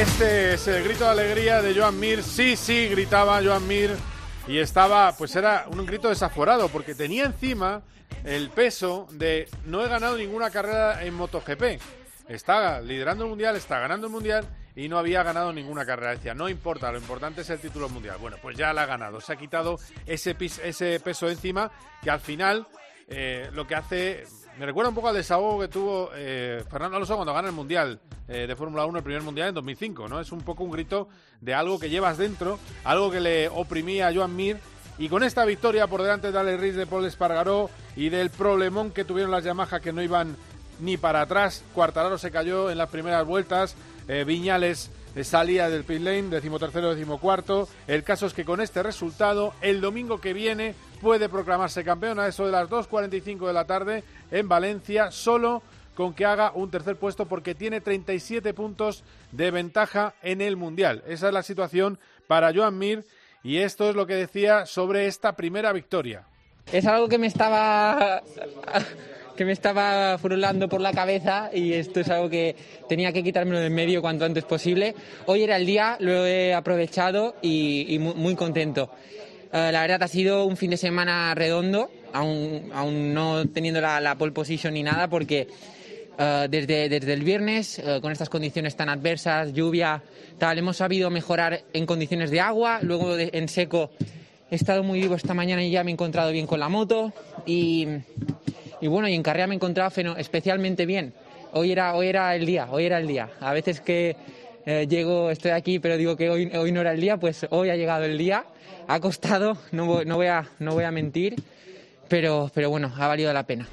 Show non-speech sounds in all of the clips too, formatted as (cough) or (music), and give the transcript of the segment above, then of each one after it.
Este es el grito de alegría de Joan Mir. Sí, sí, gritaba Joan Mir. Y estaba, pues era un grito desaforado, porque tenía encima el peso de no he ganado ninguna carrera en MotoGP. Está liderando el mundial, está ganando el mundial y no había ganado ninguna carrera. Decía, no importa, lo importante es el título mundial. Bueno, pues ya la ha ganado. Se ha quitado ese, ese peso encima que al final eh, lo que hace me recuerda un poco al desahogo que tuvo eh, Fernando Alonso cuando gana el Mundial eh, de Fórmula 1, el primer Mundial en 2005, ¿no? Es un poco un grito de algo que llevas dentro, algo que le oprimía a Joan Mir. Y con esta victoria por delante de Ale Riz de Paul Espargaró y del problemón que tuvieron las Yamaha que no iban ni para atrás, Cuartararo se cayó en las primeras vueltas, eh, Viñales salía del pit lane, decimotercero, decimocuarto. El caso es que con este resultado, el domingo que viene puede proclamarse campeón a eso de las 2.45 de la tarde en Valencia, solo con que haga un tercer puesto porque tiene 37 puntos de ventaja en el Mundial. Esa es la situación para Joan Mir y esto es lo que decía sobre esta primera victoria. Es algo que me estaba que me estaba furulando por la cabeza y esto es algo que tenía que quitármelo de en medio cuanto antes posible. Hoy era el día, lo he aprovechado y, muy, contento. Eh, la verdad ha sido un fin de semana redondo, aún, aún no teniendo la, pole position ni nada, porque eh, desde, desde el viernes, eh, con estas condiciones tan adversas, lluvia, tal, hemos sabido mejorar en condiciones de agua, luego en seco he estado muy vivo esta mañana y ya me he encontrado bien con la moto y, y bueno, y en carrera me he encontrado especialmente bien. Hoy era, hoy era el día, hoy era el día. A veces que llego, estoy aquí, pero digo que hoy, hoy no era el día, pues hoy ha llegado el día ha costado, no no voy, a, no voy a mentir, pero, pero bueno, ha valido la pena.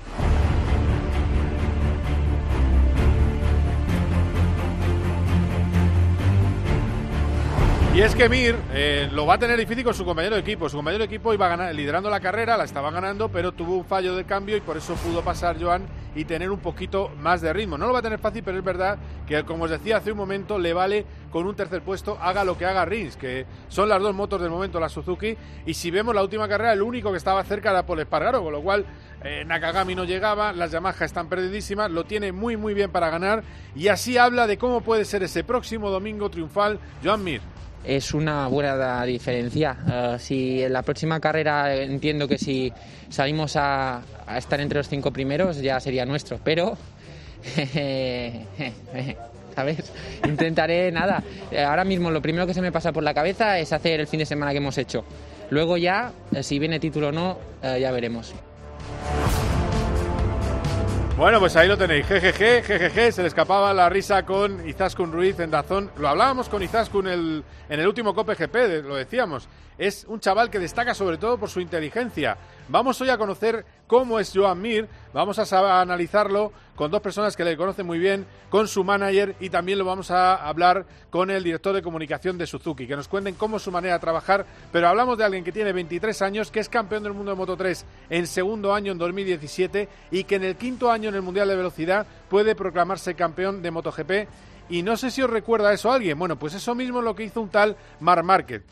Y es que Mir eh, lo va a tener difícil con su compañero de equipo. Su compañero de equipo iba ganar, liderando la carrera, la estaba ganando, pero tuvo un fallo de cambio y por eso pudo pasar Joan y tener un poquito más de ritmo. No lo va a tener fácil, pero es verdad que, como os decía hace un momento, le vale con un tercer puesto, haga lo que haga Rins, que son las dos motos del momento, la Suzuki. Y si vemos la última carrera, el único que estaba cerca era Paul Espargaro, con lo cual eh, Nakagami no llegaba, las Yamaha están perdidísimas, lo tiene muy muy bien para ganar y así habla de cómo puede ser ese próximo domingo triunfal Joan Mir es una buena diferencia. Eh, si en la próxima carrera entiendo que si salimos a, estar entre los cinco primeros ya sería nuestro, pero (laughs) ¿sabes? Intentaré nada. Eh, ahora mismo lo primero que se me pasa por la cabeza es hacer el fin de semana que hemos hecho. Luego ya, eh, si viene título o no, ya veremos. Bueno, pues ahí lo tenéis. GGG, GGG, se le escapaba la risa con Izaskun Ruiz en Dazón. Lo hablábamos con Izaskun el, en el último Cope GP, lo decíamos. Es un chaval que destaca sobre todo por su inteligencia. Vamos hoy a conocer cómo es Joan Mir. Vamos a, analizarlo con dos personas que le conocen muy bien, con su manager y también lo vamos a hablar con el director de comunicación de Suzuki, que nos cuenten cómo es su manera de trabajar. Pero hablamos de alguien que tiene 23 años, que es campeón del mundo de Moto 3 en segundo año en 2017 y que en el quinto año en el Mundial de Velocidad puede proclamarse campeón de MotoGP y no sé si os recuerda eso a alguien. Bueno, pues eso mismo es lo que hizo un tal Mar Market.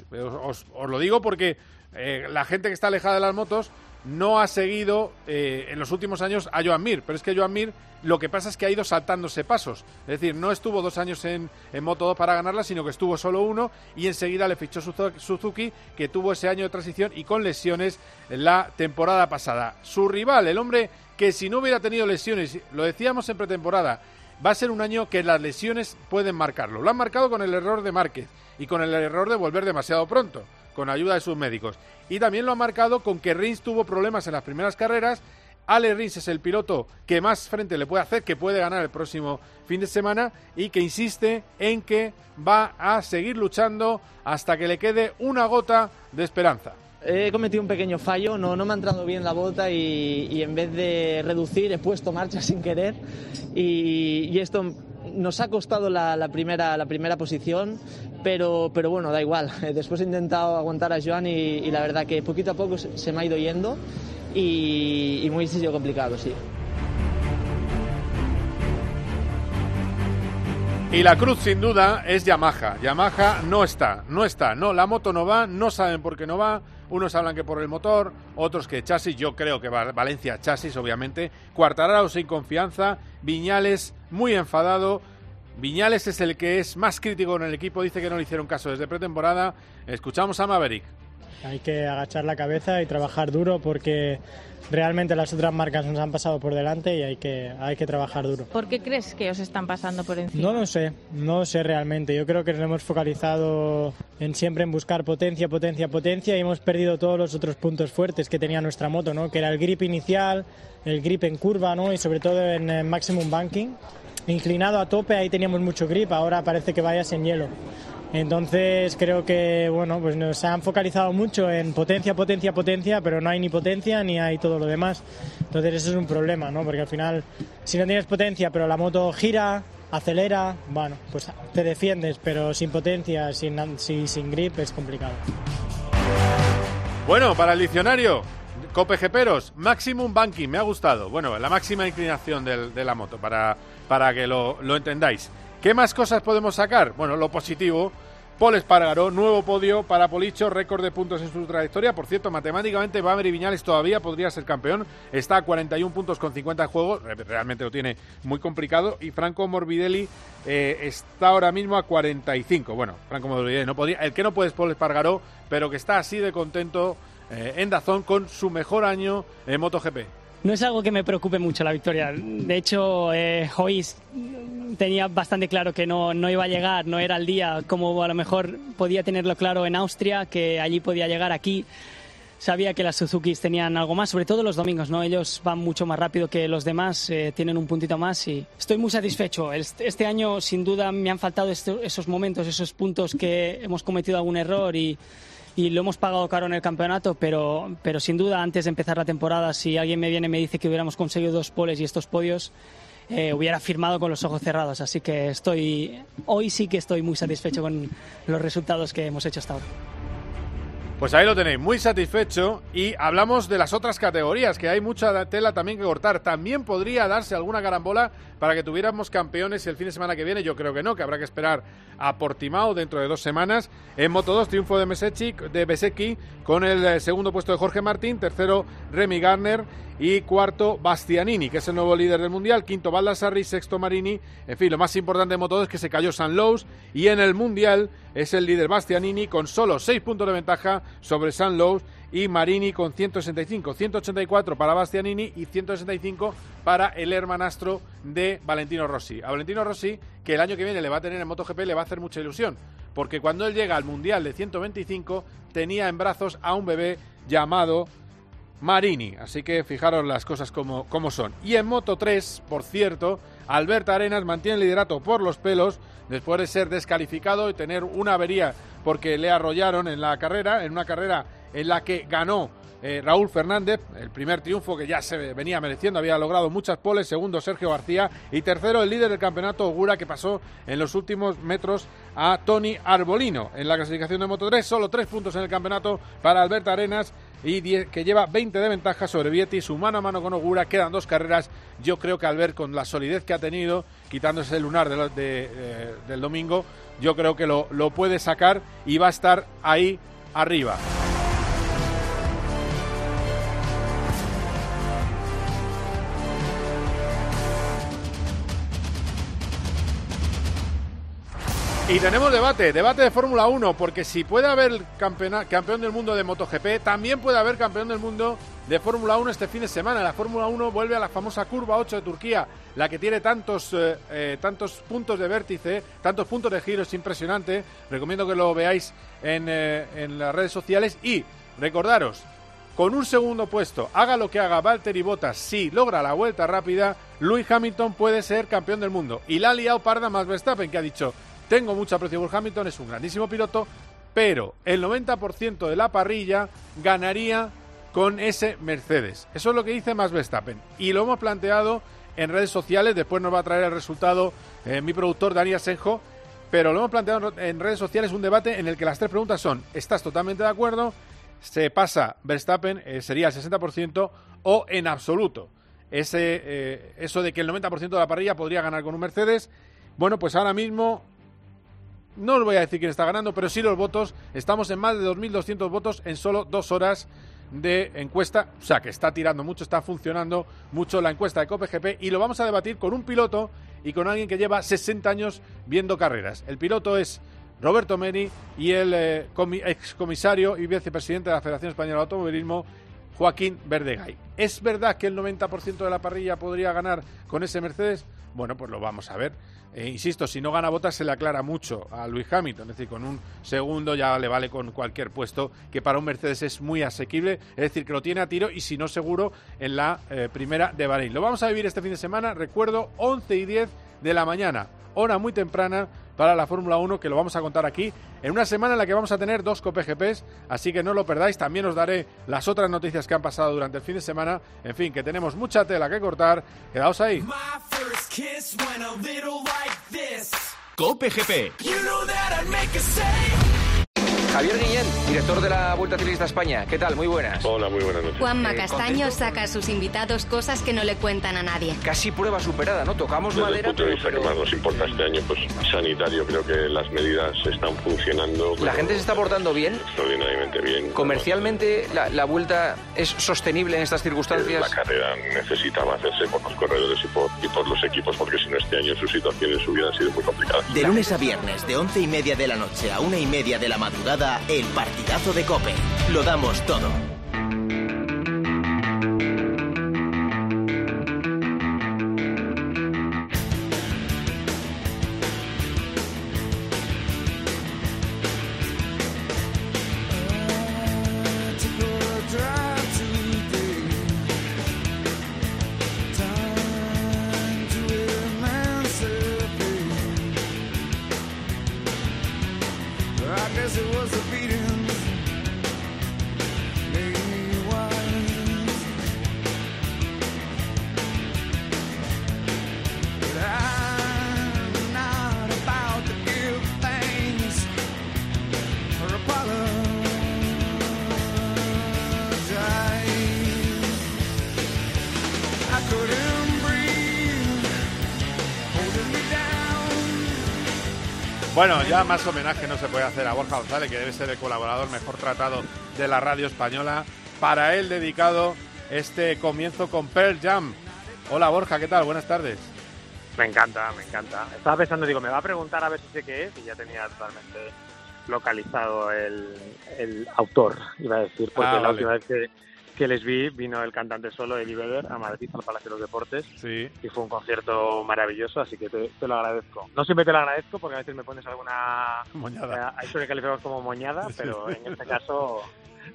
Os, lo digo porque eh, la gente que está alejada de las motos no ha seguido eh, en los últimos años a Joan Mir, pero es que Joan Mir lo que pasa es que ha ido saltándose pasos. Es decir, no estuvo dos años en, en Moto 2 para ganarla, sino que estuvo solo uno y enseguida le fichó Suzuki, que tuvo ese año de transición y con lesiones la temporada pasada. Su rival, el hombre que si no hubiera tenido lesiones, lo decíamos en pretemporada, va a ser un año que las lesiones pueden marcarlo. Lo han marcado con el error de Márquez y con el error de volver demasiado pronto con ayuda de sus médicos. Y también lo ha marcado con que Rins tuvo problemas en las primeras carreras. Ale Rins es el piloto que más frente le puede hacer, que puede ganar el próximo fin de semana y que insiste en que va a seguir luchando hasta que le quede una gota de esperanza. He cometido un pequeño fallo, no, no me ha entrado bien la bota y, en vez de reducir he puesto marcha sin querer y, y esto nos ha costado la, primera, la primera posición, pero, pero bueno, da igual. (laughs) Después he intentado aguantar a Joan y, la verdad que poquito a poco se, me ha ido yendo y, muy sido complicado, sí. Y la cruz sin duda es Yamaha. Yamaha no está, no está, no, la moto no va, no saben por qué no va. Unos hablan que por el motor, otros que chasis, yo creo que Valencia chasis, obviamente. Cuartararo sin confianza, Viñales muy enfadado. Viñales es el que es más crítico en el equipo, dice que no le hicieron caso desde pretemporada. Escuchamos a Maverick. Hay que agachar la cabeza y trabajar duro porque realmente las otras marcas nos han pasado por delante y hay que, hay que trabajar duro. ¿Por qué crees que os están pasando por encima? No lo sé, no lo sé realmente. Yo creo que nos hemos focalizado en siempre en buscar potencia, potencia, potencia y hemos perdido todos los otros puntos fuertes que tenía nuestra moto, ¿no? que era el grip inicial, el grip en curva ¿no? y sobre todo en, en maximum banking. Inclinado a tope, ahí teníamos mucho grip, ahora parece que vayas en hielo. Entonces creo que bueno, pues nos han focalizado mucho en potencia, potencia, potencia, pero no hay ni potencia ni hay todo lo demás. Entonces eso es un problema, ¿no? Porque al final, si no tienes potencia, pero la moto gira, acelera, bueno, pues te defiendes, pero sin potencia, sin, sin, grip es complicado. Bueno, para el diccionario, Copejeperos, Maximum Banking, me ha gustado. Bueno, la máxima inclinación de la moto, para, para que lo, lo entendáis. ¿Qué más cosas podemos sacar? Bueno, lo positivo. Paul Espargaró, nuevo podio para Policho, récord de puntos en su trayectoria. Por cierto, matemáticamente Bamer y Viñales todavía podría ser campeón. Está a 41 puntos con 50 juegos, realmente lo tiene muy complicado. Y Franco Morbidelli eh, está ahora mismo a 45. Bueno, Franco Morbidelli no podría. El que no puede es Paul Espargaró, pero que está así de contento eh, en Dazón con su mejor año en MotoGP. No es algo que me preocupe mucho la victoria. De hecho, eh, tenía bastante claro que no, no iba a llegar, no era el día, como a lo mejor podía tenerlo claro en Austria, que allí podía llegar aquí. Sabía que las Suzukis tenían algo más, sobre todo los domingos, ¿no? Ellos van mucho más rápido que los demás, eh, tienen un puntito más y estoy muy satisfecho. Este año, sin duda, me han faltado esos momentos, esos puntos que hemos cometido algún error y, y lo hemos pagado caro en el campeonato, pero, pero sin duda, antes de empezar la temporada, si alguien me viene y me dice que hubiéramos conseguido dos poles y estos podios, eh, hubiera firmado con los ojos cerrados. Así que estoy, hoy sí que estoy muy satisfecho con los resultados que hemos hecho hasta ahora. Pues ahí lo tenéis, muy satisfecho. Y hablamos de las otras categorías, que hay mucha tela también que cortar. También podría darse alguna carambola para que tuviéramos campeones el fin de semana que viene. Yo creo que no, que habrá que esperar a Portimao dentro de dos semanas. En Moto 2, triunfo de, Mesechi, de Besecchi con el eh, segundo puesto de Jorge Martín, tercero Remy Garner y cuarto Bastianini, que es el nuevo líder del mundial, quinto Baldassarri, sexto Marini. En fin, lo más importante de Moto2 es que se cayó San Lowe's y en el mundial es el líder Bastianini con solo seis puntos de ventaja sobre San Lowe's y Marini con 165, 184 para Bastianini y 165 para el hermanastro de Valentino Rossi. A Valentino Rossi, que el año que viene le va a tener en MotoGP, le va a hacer mucha ilusión, porque cuando él llega al Mundial de 125 tenía en brazos a un bebé llamado Marini. Así que fijaros las cosas como, son. Y en Moto 3, por cierto, Alberto Arenas mantiene el liderato por los pelos después de ser descalificado y tener una avería porque le arrollaron en la carrera, en una carrera en la que ganó eh, Raúl Fernández, el primer triunfo que ya se venía mereciendo, había logrado muchas poles, segundo Sergio García y tercero el líder del campeonato Ogura que pasó en los últimos metros a Tony Arbolino. En la clasificación de Moto 3, solo tres puntos en el campeonato para Alberto Arenas y que lleva 20 de ventaja sobre Vietti, su mano a mano con Ogura, quedan dos carreras. Yo creo que Albert, con la solidez que ha tenido, quitándose el lunar eh, del domingo, yo creo que lo, lo puede sacar y va a estar ahí arriba. Y tenemos debate, debate de Fórmula 1, porque si puede haber campeón del mundo de MotoGP, también puede haber campeón del mundo de Fórmula 1 este fin de semana. La Fórmula 1 vuelve a la famosa curva 8 de Turquía, la que tiene tantos, eh, eh, tantos puntos de vértice, tantos puntos de giro, es impresionante. Recomiendo que lo veáis en, eh, en las redes sociales y recordaros, con un segundo puesto, haga lo que haga Valtteri Bottas, si logra la vuelta rápida, Louis Hamilton puede ser campeón del mundo. Y la ha liado parda más Verstappen, que ha dicho, tengo mucho aprecio por Hamilton, es un grandísimo piloto, pero el 90% de la parrilla ganaría con ese Mercedes. Eso es lo que dice Max Verstappen. Y lo hemos planteado en redes sociales. Después nos va a traer el resultado eh, mi productor Dani Asenjo. Pero lo hemos planteado en redes sociales un debate en el que las tres preguntas son: ¿estás totalmente de acuerdo? ¿Se pasa Verstappen? Eh, ¿Sería el 60% o en absoluto? Ese, eh, eso de que el 90% de la parrilla podría ganar con un Mercedes. Bueno, pues ahora mismo no os voy a decir quién está ganando, pero sí los votos. Estamos en más de 2.200 votos en solo dos horas de encuesta. O sea, que está tirando mucho, está funcionando mucho la encuesta de COPGP y lo vamos a debatir con un piloto y con alguien que lleva 60 años viendo carreras. El piloto es Roberto Meni y el eh, excomisario y vicepresidente de la Federación Española de Automovilismo, Joaquín Verdegay. ¿Es verdad que el 90% de la parrilla podría ganar con ese Mercedes? Bueno, pues lo vamos a ver. Eh, insisto, si no gana botas se le aclara mucho a Luis Hamilton, es decir, con un segundo ya le vale con cualquier puesto, que para un Mercedes es muy asequible, es decir, que lo tiene a tiro y si no seguro en la eh, primera de Bahrein. Lo vamos a vivir este fin de semana, recuerdo, 11 y 10 de la mañana, hora muy temprana para la Fórmula 1, que lo vamos a contar aquí, en una semana en la que vamos a tener dos COPGPs, así que no lo perdáis. También os daré las otras noticias que han pasado durante el fin de semana. En fin, que tenemos mucha tela que cortar. Quedaos ahí. COPGP. Javier Guillén, director de la Vuelta Ciclista España. ¿Qué tal? Muy buenas. Hola, muy buenas noches. Juanma Castaño saca a sus invitados cosas que no le cuentan a nadie. Casi prueba superada, ¿no? Tocamos Desde madera, el punto de vista pero- que más nos importa este año, pues sanitario, creo que las medidas están funcionando. La gente se está portando bien. Extraordinariamente bien. Comercialmente, la, la Vuelta es sostenible en estas circunstancias. La carrera necesitaba hacerse por los corredores y por, y por los equipos, porque si no este año sus situaciones hubieran sido muy complicadas. De lunes a viernes, de once y media de la noche a una y media de la madrugada, el partidazo de Cope. Lo damos todo. Bueno, ya más homenaje no se puede hacer a Borja González, que debe ser el colaborador mejor tratado de la radio española. Para él dedicado este comienzo con Pearl Jam. Hola Borja, ¿qué tal? Buenas tardes. Me encanta, me encanta. Estaba pensando, digo, me va a preguntar a ver si sé qué es y ya tenía totalmente localizado el, el autor, iba a decir, porque Ah, la vale. última vez que, que les vi vino el cantante solo, Eddie Vedder, a Madrid, al Palacio de los Deportes, Sí. y fue un concierto maravilloso, así que te, te lo agradezco. No siempre te lo agradezco porque a veces me pones alguna... Moñada. eh, Hay eso que calificamos como moñada, (laughs) pero en este caso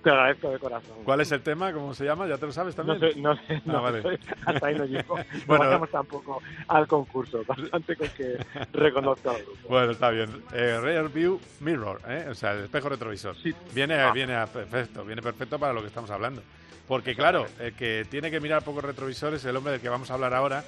te lo agradezco de corazón. ¿Cuál es el tema? ¿Cómo se llama? ¿Ya te lo sabes No también? sé, no sé, Ah, no vale. sé, hasta ahí no llego. (laughs) No Bueno. vayamos tampoco al concurso, bastante con que reconozca grupo. Bueno, está bien. Eh, Rear View Mirror, ¿eh? o sea, el espejo retrovisor. Viene, Ah. viene a perfecto, viene perfecto para lo que estamos hablando. Porque claro, el que tiene que mirar poco retrovisor es el hombre del que vamos a hablar ahora.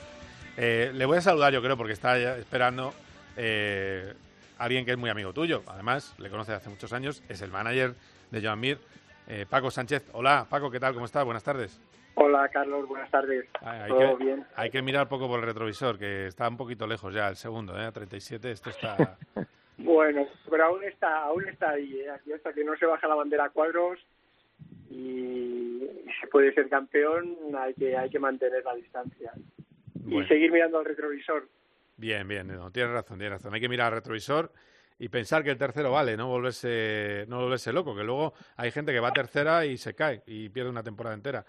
Eh, le voy a saludar, yo creo, porque está esperando eh, alguien que es muy amigo tuyo. Además, le conoce hace muchos años, es el manager de Joan Mir, eh, Paco Sánchez. Hola, Paco, ¿qué tal? ¿Cómo estás? Buenas tardes. Hola Carlos, buenas tardes. Hay ¿Todo que, bien? hay que mirar poco por el retrovisor, que está un poquito lejos ya, el segundo, ¿eh? A 37, esto está... (laughs) Bueno, pero aún está, aún está ahí, ¿eh? aquí hasta que no se baja la bandera a cuadros y se puede ser campeón, hay que, hay que mantener la distancia Bueno. y seguir mirando al retrovisor. Bien, bien, no, tienes razón, tienes razón. Hay que mirar al retrovisor y pensar que el tercero vale, no volverse, no volverse loco, que luego hay gente que va a tercera y se cae y pierde una temporada entera.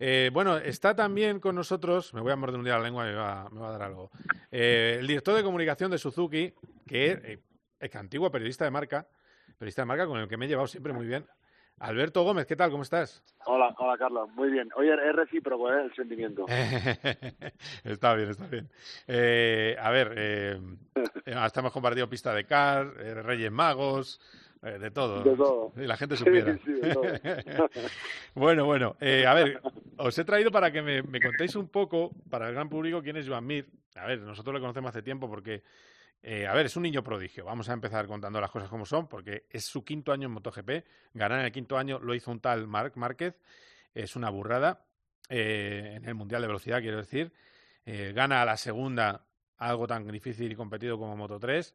Eh, bueno, está también con nosotros, me voy a morder un día la lengua me va, me va a dar algo, eh, el director de comunicación de Suzuki, que eh, es antiguo periodista de marca, periodista de marca con el que me he llevado siempre muy bien. Alberto Gómez, ¿qué tal? ¿Cómo estás? Hola, hola Carlos, muy bien. Oye, es recíproco ¿eh? el sentimiento. (laughs) está bien, está bien. Eh, a ver, eh, (laughs) hasta hemos compartido pista de car, eh, Reyes Magos, eh, de todo. De todo. Y la gente Sí, supiera. sí, de todo. (laughs) bueno, bueno, eh, a ver, Os he traído para que me, me, contéis un poco, para el gran público, quién es Joan Mir. A ver, nosotros le conocemos hace tiempo porque, eh, a ver, es un niño prodigio. Vamos a empezar contando las cosas como son, porque es su quinto año en MotoGP. Ganar en el quinto año lo hizo un tal Marc Márquez. Es una burrada. Eh, en el Mundial de Velocidad, quiero decir. Eh, gana a la segunda algo tan difícil y competido como Moto 3.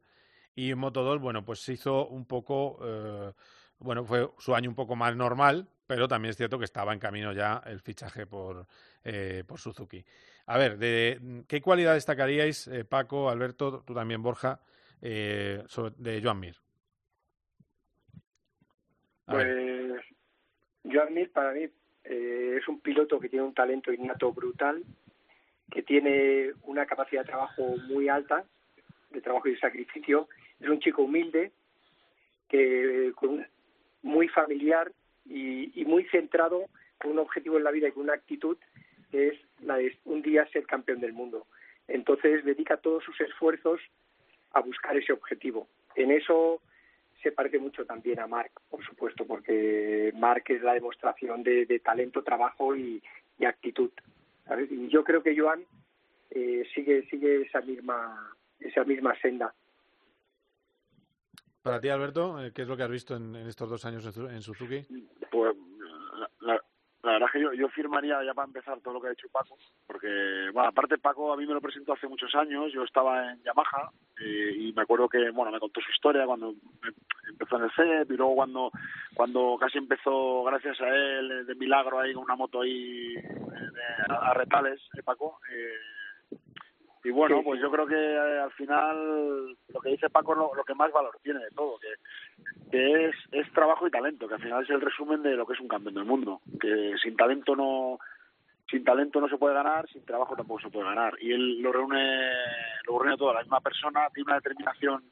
Y en Moto 2, bueno, pues se hizo un poco, eh, bueno, fue su año un poco más normal, pero también es cierto que estaba en camino ya el fichaje por, eh, por Suzuki. A ver, de, ¿qué cualidad destacaríais, eh, Paco, Alberto, tú también, Borja, eh, sobre, de Joan Mir? A pues. Joan Mir para mí eh, es un piloto que tiene un talento innato brutal, que tiene una capacidad de trabajo muy alta, de trabajo y de sacrificio. Es un chico humilde, que con, muy familiar y, muy centrado con un objetivo en la vida y con una actitud es la de un día ser campeón del mundo. Entonces dedica todos sus esfuerzos a buscar ese objetivo. En eso se parece mucho también a Marc, por supuesto, porque Marc es la demostración de, de talento, trabajo y, y actitud. ¿sabes? Y yo creo que Joan eh, sigue sigue esa misma esa misma senda. Para ti, Alberto, ¿qué es lo que has visto en, en estos dos años en Suzuki? Pues la, la verdad es que yo, yo firmaría ya para empezar todo lo que ha hecho Paco, porque, bueno, aparte Paco a mí me lo presentó hace muchos años, yo estaba en Yamaha eh, y me acuerdo que, bueno, me contó su historia cuando empezó en el CEP y luego cuando, cuando casi empezó, gracias a él, de milagro ahí con una moto ahí de, a, a retales, eh, Paco, eh, y bueno, pues yo creo que eh, al final lo que dice Paco es lo, lo, que más valor tiene de todo, que, que es, es trabajo y talento, que al final es el resumen de lo que es un campeón del mundo, que sin talento no sin talento no se puede ganar, sin trabajo tampoco se puede ganar. Y él lo reúne, lo reúne todo, la misma persona, tiene una determinación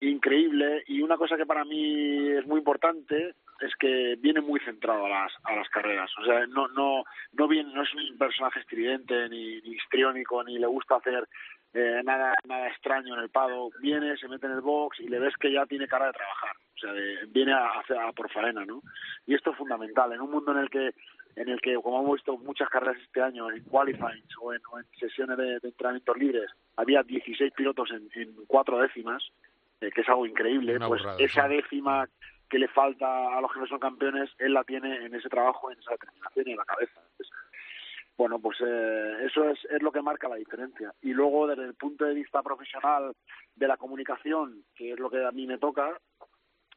increíble y una cosa que para mí es muy importante es que viene muy centrado a las a las carreras. O sea no no no viene no es un personaje estridente ni, ni histriónico ni le gusta hacer eh, nada nada extraño en el pado. Viene se mete en el box y le ves que ya tiene cara de trabajar. O sea de, viene a, a, a por faena no y esto es fundamental. En un mundo en el que en el que como hemos visto muchas carreras este año en qualifying o en, o en sesiones de, de entrenamientos libres había 16 pilotos en, en cuatro décimas eh, que es algo increíble Una pues esa sí. décima que le falta a los que no son campeones, él la tiene en ese trabajo, en esa determinación y en la cabeza. Bueno, pues eh, eso es, es lo que marca la diferencia. Y luego, desde el punto de vista profesional de la comunicación, que es lo que a mí me toca,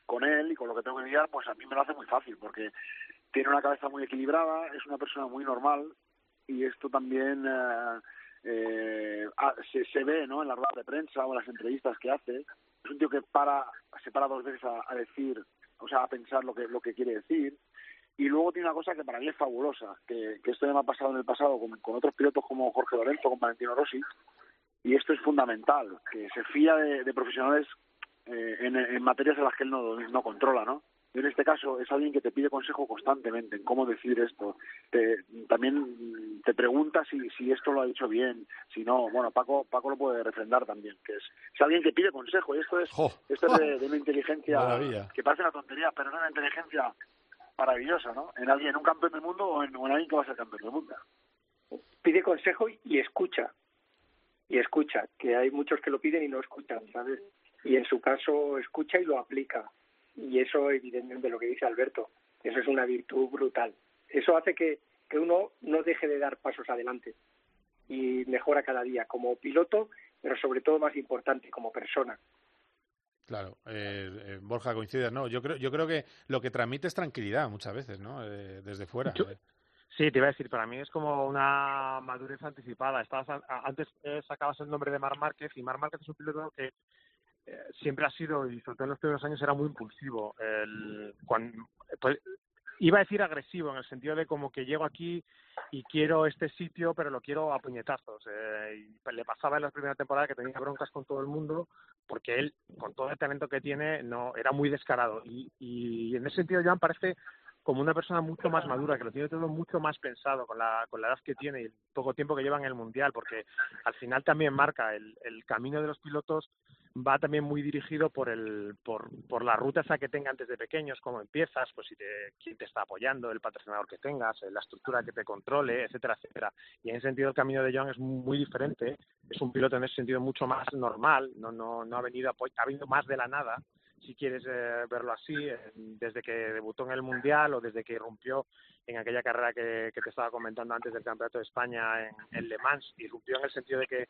con él y con lo que tengo que lidiar, pues a mí me lo hace muy fácil, porque tiene una cabeza muy equilibrada, es una persona muy normal, y esto también eh, eh, se, se ve ¿no? en las ruedas de prensa o en las entrevistas que hace. Es un tío que para, se para dos veces a decir o sea, a pensar lo que, lo que quiere decir. Y luego tiene una cosa que para mí es fabulosa, que, esto ya me ha pasado en el pasado con, otros pilotos como Jorge Lorenzo, con Valentino Rossi, y esto es fundamental, que se fía de, de profesionales eh, en, en materias en las que él no, no controla, ¿no? Y en este caso es alguien que te pide consejo constantemente en cómo decir esto. Te, también te pregunta si, si esto lo ha dicho bien, si no. Bueno, Paco Paco lo puede refrendar también, que es, es alguien que pide consejo. Y esto es, oh. esto es de, de, una inteligencia Maravilla. que parece una tontería, pero es una inteligencia maravillosa, ¿no? En alguien, en un campeón del mundo o en, o en alguien que va a ser campeón del mundo. Pide consejo y escucha. Y escucha, que hay muchos que lo piden y no escuchan, ¿sabes? Y en su caso escucha y lo aplica y eso evidentemente lo que dice Alberto, eso es una virtud brutal. Eso hace que, que uno no deje de dar pasos adelante y mejora cada día como piloto, pero sobre todo más importante como persona. Claro, eh, eh, Borja coincide, ¿no? Yo creo, yo creo que lo que transmite es tranquilidad muchas veces, ¿no? Eh, desde fuera. Yo, sí, te iba a decir, para mí es como una madurez anticipada. Estabas, antes eh, sacabas el nombre de Mar Márquez y Mar Márquez es un piloto que siempre ha sido, y sobre todo en los primeros años, era muy impulsivo. El, cuando, pues, iba a decir agresivo, en el sentido de como que llego aquí y quiero este sitio, pero lo quiero a puñetazos. Eh, y le pasaba en la primera temporada que tenía broncas con todo el mundo, porque él, con todo el talento que tiene, no era muy descarado. Y, y en ese sentido, Joan parece como una persona mucho más madura, que lo tiene todo mucho más pensado con la, con la edad que tiene y el poco tiempo que lleva en el Mundial, porque al final también marca el, el camino de los pilotos va también muy dirigido por el por, por la ruta esa que tengan desde pequeños, cómo empiezas, pues si te, quién te está apoyando, el patrocinador que tengas, la estructura que te controle, etcétera, etcétera. Y en ese sentido el camino de John es muy diferente, es un piloto en ese sentido mucho más normal, no no no ha venido ha venido más de la nada si quieres eh, verlo así, desde que debutó en el Mundial o desde que irrumpió en aquella carrera que, te estaba comentando antes del Campeonato de España en, Le Mans. Irrumpió en el sentido de que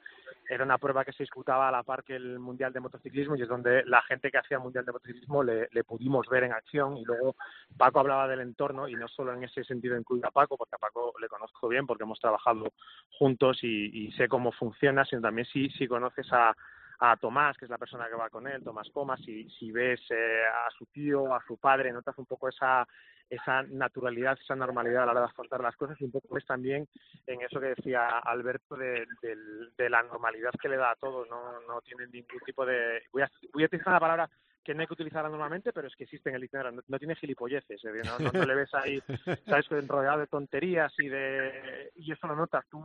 era una prueba que se disputaba a la par que el Mundial de Motociclismo y es donde la gente que hacía el Mundial de Motociclismo le, pudimos ver en acción y luego Paco hablaba del entorno y no solo en ese sentido incluye a Paco, porque a Paco le conozco bien porque hemos trabajado juntos y, y sé cómo funciona, sino también si, si conoces a a Tomás, que es la persona que va con él, Tomás Comas, si, si ves eh, a su tío, a su padre, notas un poco esa, esa naturalidad, esa normalidad a la hora de afrontar las cosas y un poco ves también en eso que decía Alberto de, de, la normalidad que le da a todo, no, no tiene ningún tipo de... Voy a, voy a utilizar la palabra que no hay que utilizarla normalmente, pero es que existe en el diccionario, no, tiene gilipolleces, no, no, le ves ahí, sabes, (laughs) rodeado de tonterías y de y eso lo notas, tú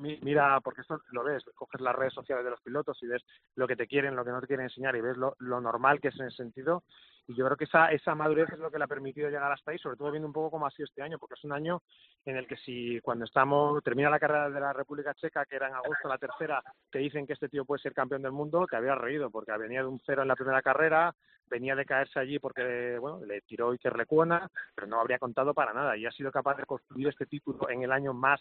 mira, porque esto lo ves, coges las redes sociales de los pilotos y ves lo que te quieren, lo que no te quieren enseñar y ves lo, lo normal que es en ese sentido. Y yo creo que esa, esa madurez es lo que le ha permitido llegar hasta ahí, sobre todo viendo un poco cómo ha sido este año, porque es un año en el que si cuando estamos, termina la carrera de la República Checa, que era en agosto la tercera, te dicen que este tío puede ser campeón del mundo, te habías reído, porque venía de un cero en la primera carrera, venía de caerse allí porque, bueno, le tiró y que recuona, pero no habría contado para nada, y ha sido capaz de construir este título en el año más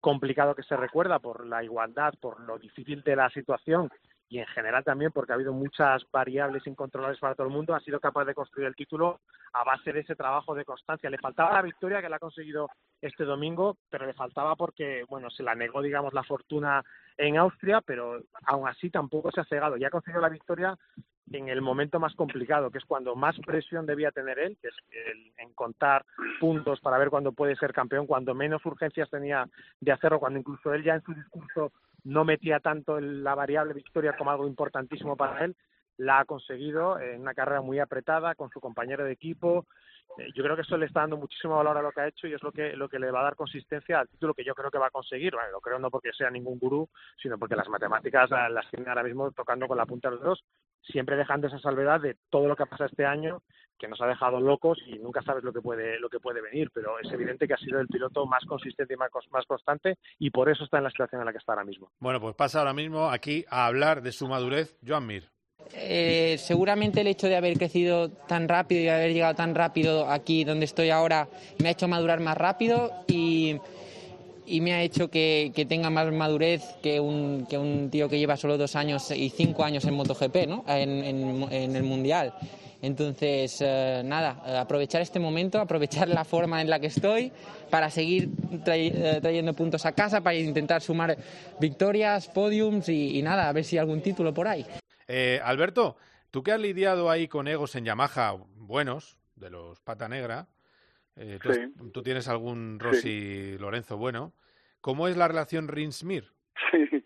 complicado que se recuerda por la igualdad, por lo difícil de la situación y en general también porque ha habido muchas variables incontrolables para todo el mundo, ha sido capaz de construir el título a base de ese trabajo de constancia. Le faltaba la victoria que la ha conseguido este domingo, pero le faltaba porque, bueno, se la negó, digamos, la fortuna en Austria, pero aún así tampoco se ha cegado. Ya ha conseguido la victoria en el momento más complicado, que es cuando más presión debía tener él, que es el, en contar puntos para ver cuándo puede ser campeón, cuando menos urgencias tenía de hacerlo, cuando incluso él ya en su discurso no metía tanto la variable victoria como algo importantísimo para él, la ha conseguido en una carrera muy apretada con su compañero de equipo. Eh, yo creo que eso le está dando muchísimo valor a lo que ha hecho y es lo que, lo que le va a dar consistencia al título que yo creo que va a conseguir. Lo creo no porque sea ningún gurú, sino porque las matemáticas las tiene ahora mismo tocando con la punta de los dedos, siempre dejando esa salvedad de todo lo que pasa este año que nos ha dejado locos y nunca sabes lo que puede lo que puede venir, pero es evidente que ha sido el piloto más consistente y más, más constante y por eso está en la situación en la que está ahora mismo. Bueno, pues pasa ahora mismo aquí a hablar de su madurez, Joan Mir. Eh, seguramente el hecho de haber crecido tan rápido y haber llegado tan rápido aquí donde estoy ahora me ha hecho madurar más rápido y, y me ha hecho que, que, tenga más madurez que un, que un tío que lleva solo dos años y cinco años en MotoGP, ¿no? en, en, en el Mundial. Entonces, eh, nada, eh, aprovechar este momento, aprovechar la forma en la que estoy para seguir eh, trayendo puntos a casa, para intentar sumar victorias, podiums y, nada, a ver si hay algún título por ahí. Alberto, tú que has lidiado ahí con egos en Yamaha buenos, de los pata negra, tú, tienes algún Rossi Lorenzo bueno. ¿Cómo es la relación Rinsmir? Sí.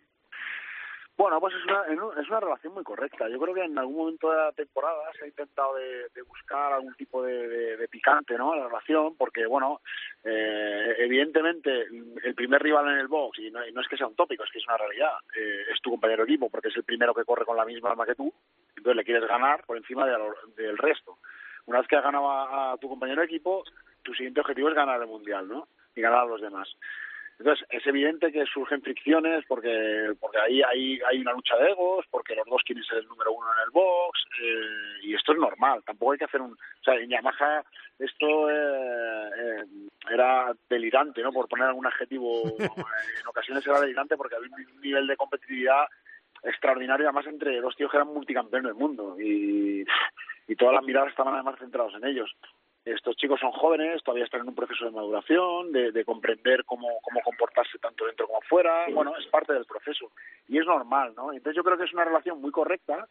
Bueno, pues es una, es una relación muy correcta. Yo creo que en algún momento de la temporada se ha intentado de, buscar algún tipo de, picante ¿no? a la relación, porque, bueno, eh, evidentemente el primer rival en el box, y no, es que sea un tópico, es que es una realidad, eh, es tu compañero de equipo, porque es el primero que corre con la misma arma que tú, entonces le quieres ganar por encima del resto. Una vez que has ganado a tu compañero de equipo, tu siguiente objetivo es ganar el mundial, ¿no? Y ganar a los demás. Entonces, es evidente que surgen fricciones porque, porque ahí hay, hay una lucha de egos, porque los dos quieren ser el número uno en el box, eh, y esto es normal. Tampoco hay que hacer un. O sea, en Yamaha esto eh, eh, era delirante, ¿no? Por poner algún adjetivo. (laughs) en ocasiones era delirante porque había un nivel de competitividad extraordinario, además entre dos tíos que eran multicampeones del mundo, y, y todas las miradas estaban además centradas en ellos estos chicos son jóvenes, todavía están en un proceso de maduración, de, comprender cómo, cómo comportarse tanto dentro como fuera. Bueno, es parte del proceso y es normal, ¿no? Entonces yo creo que es una relación muy correcta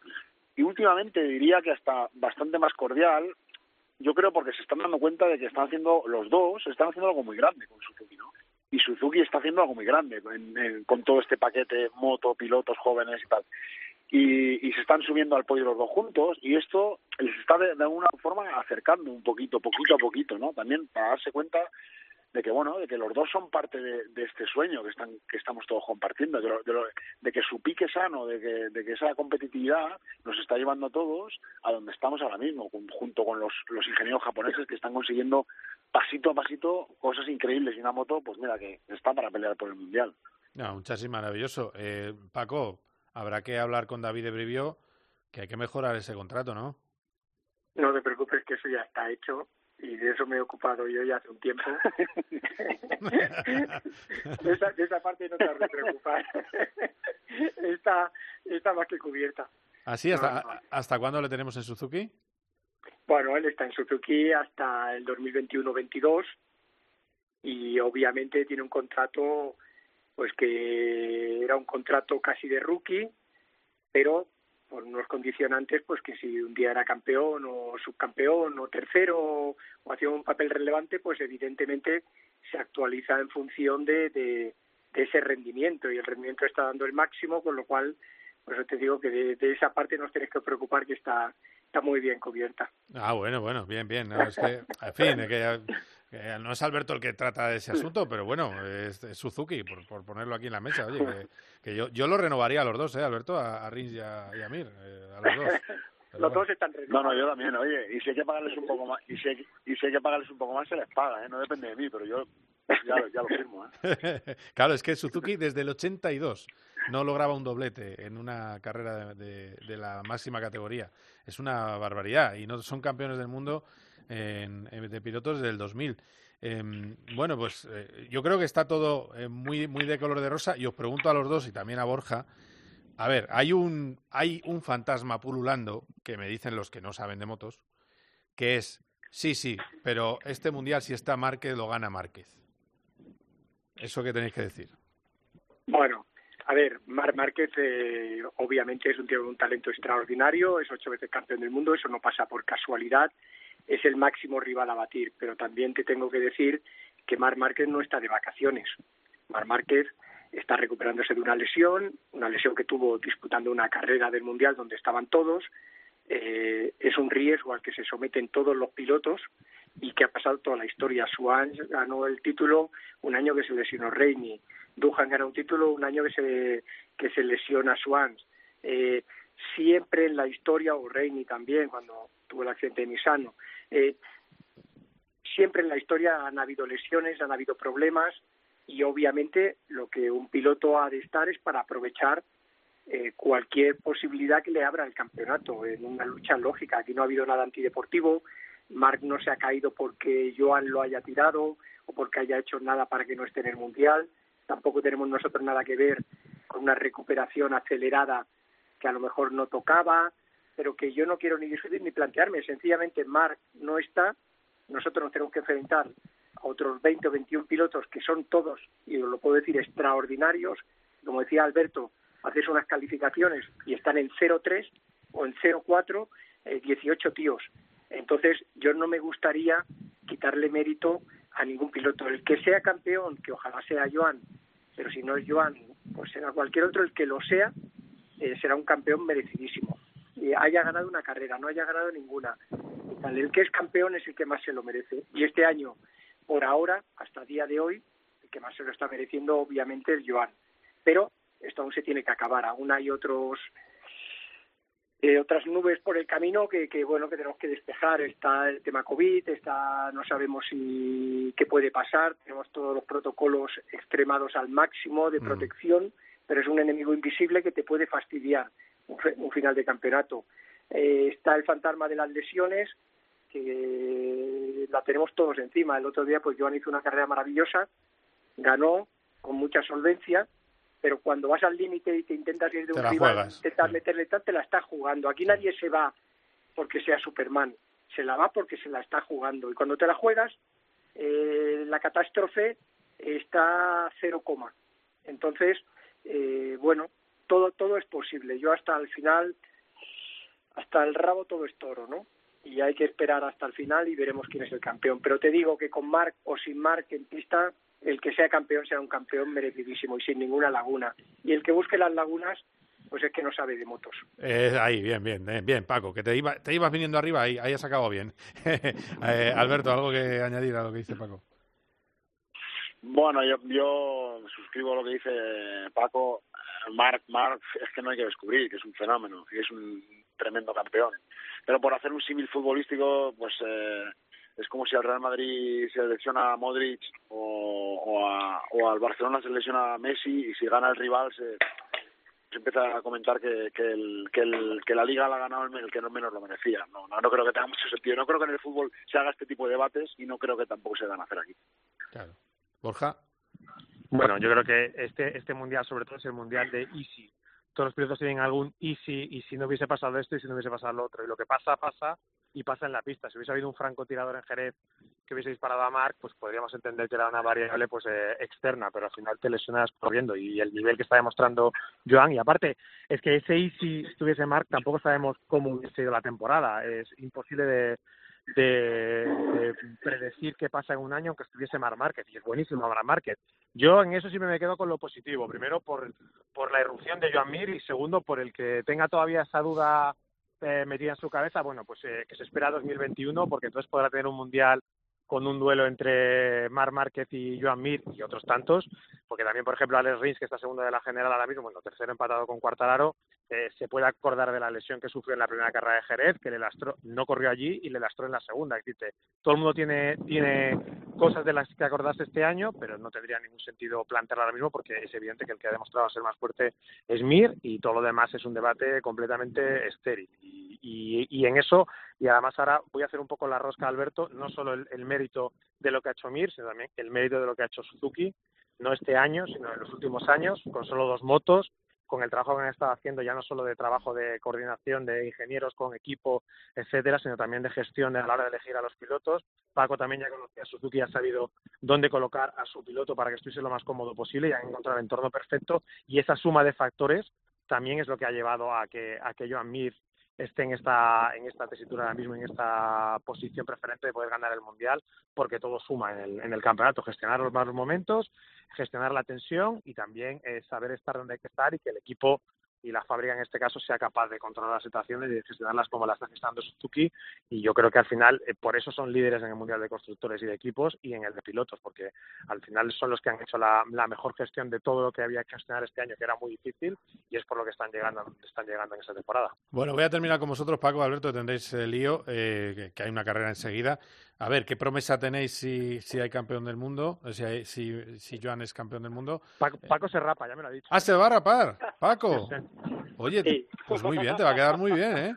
y últimamente diría que hasta bastante más cordial. Yo creo porque se están dando cuenta de que están haciendo los dos, están haciendo algo muy grande con Suzuki, ¿no? Y Suzuki está haciendo algo muy grande con todo este paquete moto, pilotos jóvenes y tal y, y, se están subiendo al podio los dos juntos y esto les está de, de alguna forma acercando un poquito, poquito a poquito, ¿no? También para darse cuenta de que bueno de que los dos son parte de, de este sueño que están que estamos todos compartiendo de, lo- de, lo- de que su pique sano de que, de que esa competitividad nos está llevando a todos a donde estamos ahora mismo jun- junto con los, los ingenieros japoneses que están consiguiendo pasito a pasito cosas increíbles y una moto pues mira que está para pelear por el mundial No, un chasis maravilloso. Eh, Paco, habrá que hablar con David de Brivio, que hay que mejorar ese contrato, ¿no? No te preocupes que eso ya está hecho y de eso me he ocupado yo ya hace un tiempo. de, (laughs) esa, de esa parte no te has de preocupar. (laughs) está, está más que cubierta. ¿Así? ¿Hasta, ¿Hasta cuándo le tenemos en Suzuki? Bueno, él está en Suzuki hasta el 2021-22 y obviamente tiene un contrato, pues que era un contrato casi de rookie, pero por unos condicionantes, pues que si un día era campeón o subcampeón o tercero o hacía un papel relevante, pues evidentemente se actualiza en función de, de, ese rendimiento y el rendimiento está dando el máximo, con lo cual, pues te digo que de, de esa parte no os tenéis que preocupar que está, está muy bien cubierta. Ah, bueno, bueno, bien, bien. No, es que, en fin, es que, que no es Alberto el que trata de ese asunto, pero bueno, es, es Suzuki, por, por ponerlo aquí en la mesa. Oye, (laughs) que, que yo, yo lo renovaría a los dos, ¿eh, Alberto? A, a Rins y a, y a Mir, eh, a los dos. Pero (laughs) Los bueno. dos están no no yo también oye y si hay que pagarles un poco más y si hay, y si hay que pagarles un poco más se les paga ¿eh? no depende de mí pero yo ya, lo- ya lo firmo ¿eh? (laughs) claro, es que Suzuki desde el 82 no lograba un doblete en una carrera de, de- de la máxima categoría. Es una barbaridad y no son campeones del mundo en- en- de pilotos desde el 2000. Em, bueno, pues eh, yo creo que está todo eh, muy, muy de color de rosa y os pregunto a los dos y también a Borja. A ver, hay un, hay un fantasma pululando que me dicen los que no saben de motos, que es, sí, sí, pero este mundial si está Márquez lo gana Márquez. ¿Eso qué tenéis que decir? Bueno, a ver, Mar Márquez eh, obviamente es un tío con un talento extraordinario, es ocho veces campeón del mundo, eso no pasa por casualidad, es el máximo rival a batir, pero también te tengo que decir que Mar Márquez no está de vacaciones. Mar Márquez está recuperándose de una lesión, una lesión que tuvo disputando una carrera del Mundial donde estaban todos, eh, es un riesgo al que se someten todos los pilotos y que ha pasado toda la historia. Swan ganó el título un año que se lesionó Reini, Duhan ganó un título un año que se, que se lesiona Swans. Eh, siempre en la historia, o Reini también, cuando tuvo el accidente de Misano, eh, siempre en la historia han habido lesiones, han habido problemas y obviamente lo que un piloto ha de estar es para aprovechar eh, cualquier posibilidad que le abra el campeonato en una lucha lógica. Aquí no ha habido nada antideportivo, Marc no se ha caído porque Joan lo haya tirado o porque haya hecho nada para que no esté en el Mundial, tampoco tenemos nosotros nada que ver con una recuperación acelerada que a lo mejor no tocaba, pero que yo no quiero ni discutir ni plantearme, sencillamente Marc no está, nosotros nos tenemos que enfrentar a otros 20 o 21 pilotos que son todos, y os lo puedo decir, extraordinarios, como decía Alberto, haces unas calificaciones y están en 0-3 o en 0-4, eh, 18 tíos. Entonces, yo no me gustaría quitarle mérito a ningún piloto. El que sea campeón, que ojalá sea Joan, pero si no es Joan, pues será cualquier otro, el que lo sea, eh, será un campeón merecidísimo. Haya ganado una carrera, no haya ganado ninguna. Y tal. El que es campeón es el que más se lo merece. Y este año, por ahora, hasta el día de hoy, el que más se lo está mereciendo, obviamente, es Joan. Pero esto aún se tiene que acabar. Aún hay otros eh, otras nubes por el camino que, que bueno que tenemos que despejar está el tema covid está no sabemos si qué puede pasar tenemos todos los protocolos extremados al máximo de protección pero es un enemigo invisible que te puede fastidiar un, final de campeonato Eh, está el fantasma de las lesiones que la tenemos todos encima el otro día pues Joan hizo una carrera maravillosa ganó con mucha solvencia pero cuando vas al límite y te intentas ir de Te un rival, intentas meterle tal, te la estás jugando. Aquí nadie se va porque sea Superman, se la va porque se la está jugando. Y cuando te la juegas, eh, la catástrofe está cero coma. Entonces, eh, bueno, todo todo es posible. Yo hasta el final, hasta el rabo todo es toro, ¿no? Y hay que esperar hasta el final y veremos quién es el campeón. Pero te digo que con Marc o sin Marc en pista, el que sea campeón será un campeón merecidísimo y sin ninguna laguna. Y el que busque las lagunas, pues es que no sabe de motos. Eh, ahí, bien, bien, bien, bien, Paco, que te, iba, te ibas viniendo arriba, ahí, ahí has acabado bien. (laughs) eh, Alberto, ¿algo que añadir a lo que dice Paco? Bueno, yo, yo suscribo lo que dice Paco. Marc, Marc es que no hay que descubrir, que es un fenómeno, que es un tremendo campeón. Pero por hacer un símil futbolístico, pues eh, es como si al Real Madrid se lesiona a Modric o, a, o al Barcelona se lesiona a Messi y si gana el rival se, empieza a comentar que la liga la ha ganado el, que no menos lo merecía. No, no, no creo que tenga mucho sentido. No creo que en el fútbol se haga este tipo de debates y no creo que tampoco se van a hacer aquí. Claro. Borja. Bueno, yo creo que este, este mundial, sobre todo, es el mundial de easy. Todos los pilotos tienen algún easy y si no hubiese pasado esto y si no hubiese pasado lo otro. Y lo que pasa, pasa y pasa en la pista. Si hubiese habido un francotirador en Jerez que hubiese disparado a Marc, pues podríamos entender que era una variable pues eh, externa, pero al final te lesionas corriendo y el nivel que está demostrando Joan y aparte es que ese easy estuviese Marc tampoco sabemos cómo hubiese ido la temporada, es imposible de, de, de, predecir qué pasa en un año aunque estuviese Mar Márquez y es buenísimo Mar Márquez. Yo en eso sí me quedo con lo positivo, primero por, por la irrupción de Joan Mir y segundo por el que tenga todavía esa duda eh, metida en su cabeza, bueno, pues eh, que se espera 2021 porque entonces podrá tener un mundial con un duelo entre Mar Márquez y Joan Mir y otros tantos, porque también, por ejemplo, Alex Rins, que está segundo de la general ahora mismo, bueno, tercero empatado con Cuartararo, eh, se puede acordar de la lesión que sufrió en la primera carrera de Jerez, que le lastró, no corrió allí y le lastró en la segunda. Existe. Todo el mundo tiene, tiene cosas de las que acordarse este año, pero no tendría ningún sentido plantearla ahora mismo porque es evidente que el que ha demostrado ser más fuerte es Mir y todo lo demás es un debate completamente estéril. Y, y, y en eso, y además ahora voy a hacer un poco la rosca, Alberto, no solo el, el mérito de lo que ha hecho Mir, sino también el mérito de lo que ha hecho Suzuki, no este año, sino en los últimos años, con solo dos motos, con el trabajo que han estado haciendo ya no solo de trabajo de coordinación de ingenieros con equipo, etcétera, sino también de gestión a la hora de elegir a los pilotos. Paco también ya conocía a Suzuki ha sabido dónde colocar a su piloto para que estuviese lo más cómodo posible y han encontrado el entorno perfecto y esa suma de factores también es lo que ha llevado a que a que Joan Mir esté en esta en esta tesitura ahora mismo en esta posición preferente de poder ganar el mundial porque todo suma en el, en el campeonato. Gestionar los malos momentos gestionar la tensión y también eh, saber estar donde hay que estar y que el equipo y la fábrica en este caso sea capaz de controlar las situaciones y de gestionarlas como las está gestionando Suzuki. Y yo creo que al final eh, por eso son líderes en el mundial de constructores y de equipos y en el de pilotos porque al final son los que han hecho la, mejor gestión de todo lo que había que gestionar este año que era muy difícil y es por lo que están llegando están llegando en esta temporada. Bueno voy a terminar con vosotros Paco. Alberto tendréis el lío eh, que hay una carrera enseguida a ver, ¿qué promesa tenéis si, si hay campeón del mundo? Si, hay, si, si Joan es campeón del mundo. Paco, Paco, se rapa, ya me lo ha dicho. Ah, se va a rapar, Paco. Oye, sí. pues muy bien, te va a quedar muy bien, ¿eh?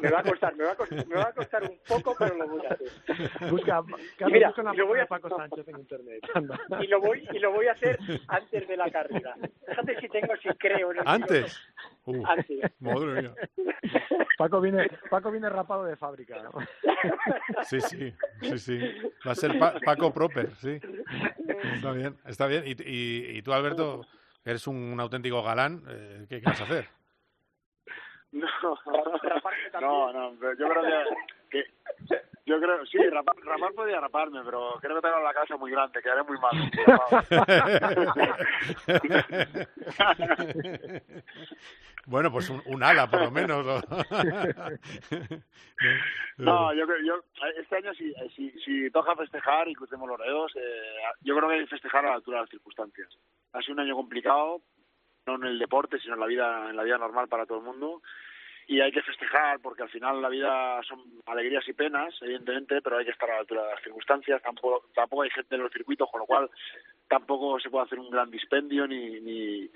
Me va a costar, me va a costar, me va a costar un poco, pero lo voy a hacer. Busca, y mira, busca una y lo voy a Paco Sánchez en internet. Y lo voy y lo voy a hacer antes de la carrera. Fíjate si tengo, si creo. En el antes. Uh, antes. Madre mía. Paco viene, Paco viene rapado de fábrica. ¿no? Sí, sí, sí, sí. Va a ser pa Paco Proper, sí. Está bien, está bien. Y, y, y tú, Alberto, eres un, un auténtico galán, eh, ¿qué, ¿qué, vas a hacer? (laughs) No, no, no, yo creo que yo creo, sí, rapar, rapar podía raparme, pero creo que tengo la casa muy grande, quedaré muy mal. (laughs) bueno, pues un, un, ala, por lo menos. (laughs) no, yo creo, yo, este año si, si, si toca festejar y crucemos los dedos, eh, yo creo que hay que festejar a la altura de las circunstancias. Ha sido un año complicado, no en el deporte, sino en la vida, en la vida normal para todo el mundo y hay que festejar porque al final la vida son alegrías y penas, evidentemente, pero hay que estar a la altura de las circunstancias, tampoco, tampoco hay gente en los circuitos, con lo cual tampoco se puede hacer un gran dispendio ni, ni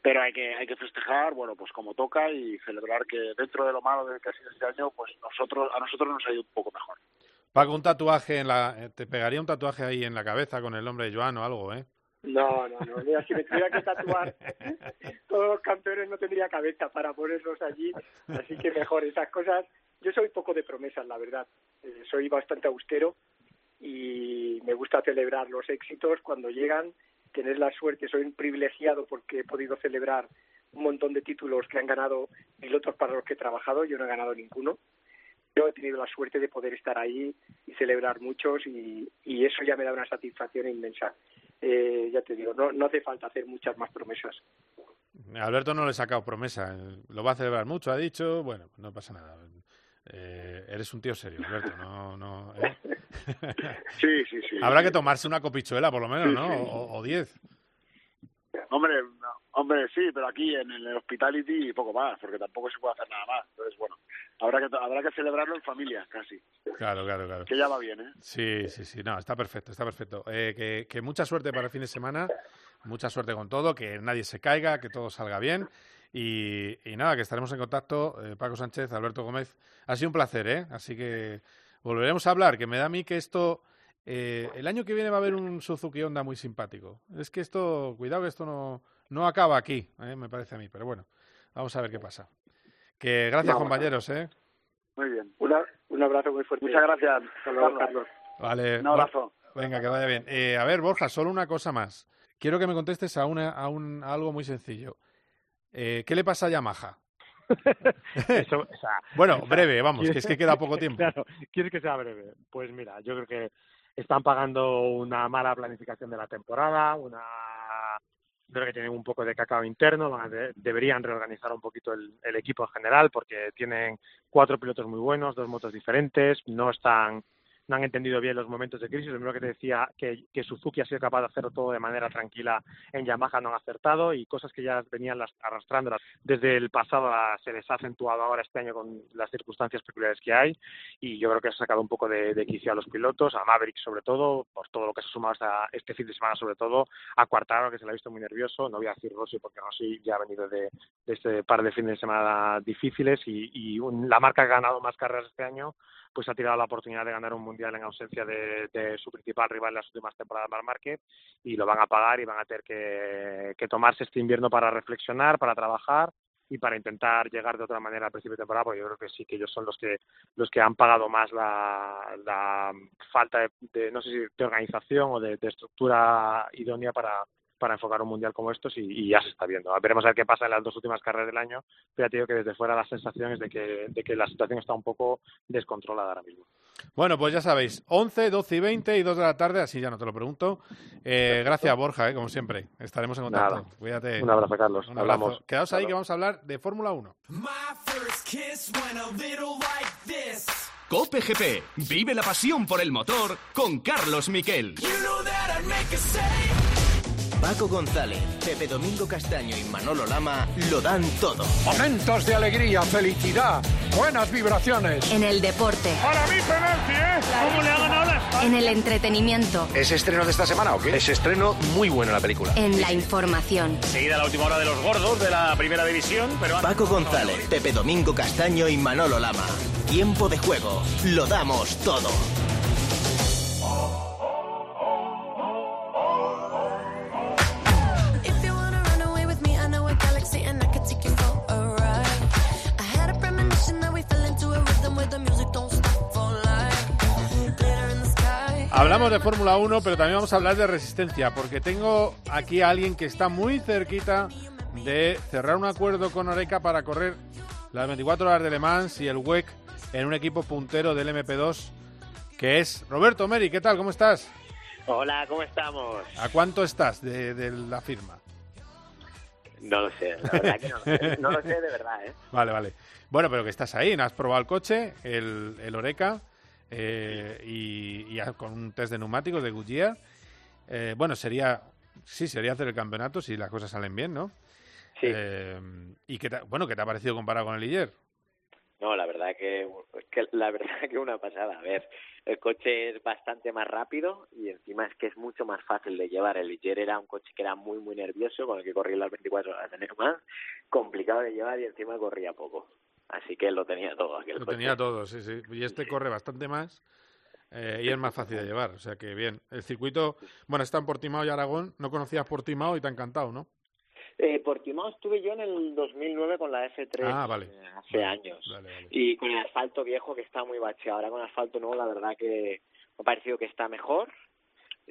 pero hay que hay que festejar, bueno, pues como toca y celebrar que dentro de lo malo de que este año, pues nosotros a nosotros nos ha ido un poco mejor. Pago un tatuaje en la te pegaría un tatuaje ahí en la cabeza con el nombre de Joan o algo, ¿eh? No, no, no. Mira, si me tuviera que tatuar (laughs) todos los campeones no tendría cabeza para ponerlos allí, así que mejor esas cosas. Yo soy poco de promesas, la verdad. Eh, soy bastante austero y me gusta celebrar los éxitos cuando llegan, tener la suerte. Soy un privilegiado porque he podido celebrar un montón de títulos que han ganado pilotos para los que he trabajado. Yo no he ganado ninguno. Yo he tenido la suerte de poder estar ahí y celebrar muchos y, y eso ya me da una satisfacción inmensa eh, ya te digo, no, no hace falta hacer muchas más promesas. Alberto no le he sacado promesa. eh, Lo va a celebrar mucho, ha dicho. Bueno, no pasa nada. Eh, eres un tío serio, Alberto. No, no, ¿eh? (laughs) Sí, sí, sí. Habrá que tomarse una copichuela, por lo menos, Sí, ¿no? sí. O, o diez. Hombre, hombre, sí, pero aquí en el hospitality poco más, porque tampoco se puede hacer nada más. Entonces, bueno, habrá que habrá que celebrarlo en familia, casi. Claro, claro, claro. Que ya va bien, ¿eh? Sí, sí, sí. No, está perfecto, está perfecto. Eh, que, que mucha suerte para el fin de semana. Mucha suerte con todo, que nadie se caiga, que todo salga bien. Y, y nada, que estaremos en contacto. eh, Paco Sánchez, Alberto Gómez. Ha sido un placer, ¿eh? Así que volveremos a hablar, que me da a mí que esto... eh, el año que viene va a haber un Suzuki Honda muy simpático. Es que esto, cuidado que esto no, no acaba aquí, ¿eh? me parece a mí. Pero bueno, vamos a ver qué pasa. Que gracias, Vamos. compañeros, ¿eh? Muy bien. Una- un abrazo muy fuerte. Muchas gracias, luego, Carlos. Vale. Un abrazo. Venga, que vaya bien. Eh, a ver, Borja, solo una cosa más. Quiero que me contestes a, una, a, un, a algo muy sencillo. Eh, ¿Qué le pasa a Yamaha? (laughs) Eso, o sea, (laughs) Bueno, o sea, breve, vamos, ¿quieres- que es que queda poco tiempo. (laughs) Claro, ¿quieres que sea breve? Pues mira, yo creo que están pagando una mala planificación de la temporada, una creo que tienen un poco de cacao interno, deberían reorganizar un poquito el, el equipo en general porque tienen cuatro pilotos muy buenos, dos motos diferentes, no están no han entendido bien los momentos de crisis. Lo mismo que te decía que, que Suzuki ha sido capaz de hacerlo todo de manera tranquila en Yamaha no han acertado y cosas que ya venían las, arrastrando desde el pasado a- se les ha acentuado ahora este año con las circunstancias peculiares que hay y yo creo que ha sacado un poco de, quicio a los pilotos, a Maverick sobre todo, por todo lo que se ha sumado hasta este fin de semana sobre todo, a Quartaro que se le ha visto muy nervioso, no voy a decir Rossi porque Rossi ya ha venido de, de este par de fines de semana difíciles y, y un- la marca ha ganado más carreras este año pues ha tirado la oportunidad de ganar un mundial en ausencia de, de su principal rival en las últimas temporadas, Marc Márquez, y lo van a pagar y van a tener que, que tomarse este invierno para reflexionar, para trabajar y para intentar llegar de otra manera al principio de temporada, porque yo creo que sí que ellos son los que los que han pagado más la, la falta de, de, no sé si de organización o de estructura idónea para para enfocar un mundial como estos y, y ya se está viendo. Veremos a ver qué pasa en las dos últimas carreras del año, pero ya te digo que desde fuera la sensación es de que, de que la situación está un poco descontrolada ahora mismo. Bueno, pues ya sabéis, 11, 12 y 20 y 2 de la tarde, así ya no te lo pregunto. Eh, gracias, Borja, eh, como siempre. Estaremos en contacto. Nada. Cuídate. Un abrazo, Carlos. Un abrazo. Hablamos. Quedaos ahí que vamos a hablar de Fórmula 1. Cope GP. Vive la pasión por el motor con Carlos Miquel. Paco González, Pepe Domingo Castaño y Manolo Lama lo dan todo. Momentos de alegría, felicidad, buenas vibraciones. En el deporte, Para mí penalti, ¿eh? ¿Cómo le ha ganado la en el entretenimiento, ¿Es estreno de esta semana o qué? Es estreno muy bueno la película. en la información. Seguida la última hora de los gordos de la primera división, pero... Paco González, Pepe Domingo Castaño y Manolo Lama. Tiempo de juego. Lo damos todo. Hablamos de Fórmula 1, pero también vamos a hablar de resistencia, porque tengo aquí a alguien que está muy cerquita de cerrar un acuerdo con Oreca para correr las 24 horas de Le Mans y el WEC en un equipo puntero del MP2, que es Roberto Meri. ¿Qué tal? ¿Cómo estás? Hola, ¿cómo estamos? ¿A cuánto estás de, de la firma? No lo sé, la verdad que no lo sé. No lo sé de verdad, ¿eh? (laughs) Vale, vale. Bueno, pero que estás ahí, ¿no? has probado el coche, el, el Oreca, eh, y, con un test de neumáticos de Goodyear. Eh, bueno, sería, sí, sería hacer el campeonato si las cosas salen bien, ¿no? Sí. Eh, y qué te, bueno, ¿qué te ha parecido comparado con el Ligier? No, la verdad que, que la verdad que una pasada. A ver, el coche es bastante más rápido y encima es que es mucho más fácil de llevar. El Ligier era un coche que era muy muy nervioso, con el que corría las 24 horas de Neumann, complicado de llevar y encima corría poco. Así que lo tenía todo aquel Lo coche. tenía todo, sí, sí. Y este corre bastante más eh, y es más fácil de llevar. O sea que bien. El circuito, bueno, está en Portimao y Aragón. No conocías Portimao y te ha encantado, ¿no? Eh, Portimao estuve yo en el 2009 con la F3 Ah, vale. eh, hace Vale, años. vale. Y con el asfalto viejo que está muy bacheado. Ahora con asfalto nuevo la verdad que me ha parecido que está mejor.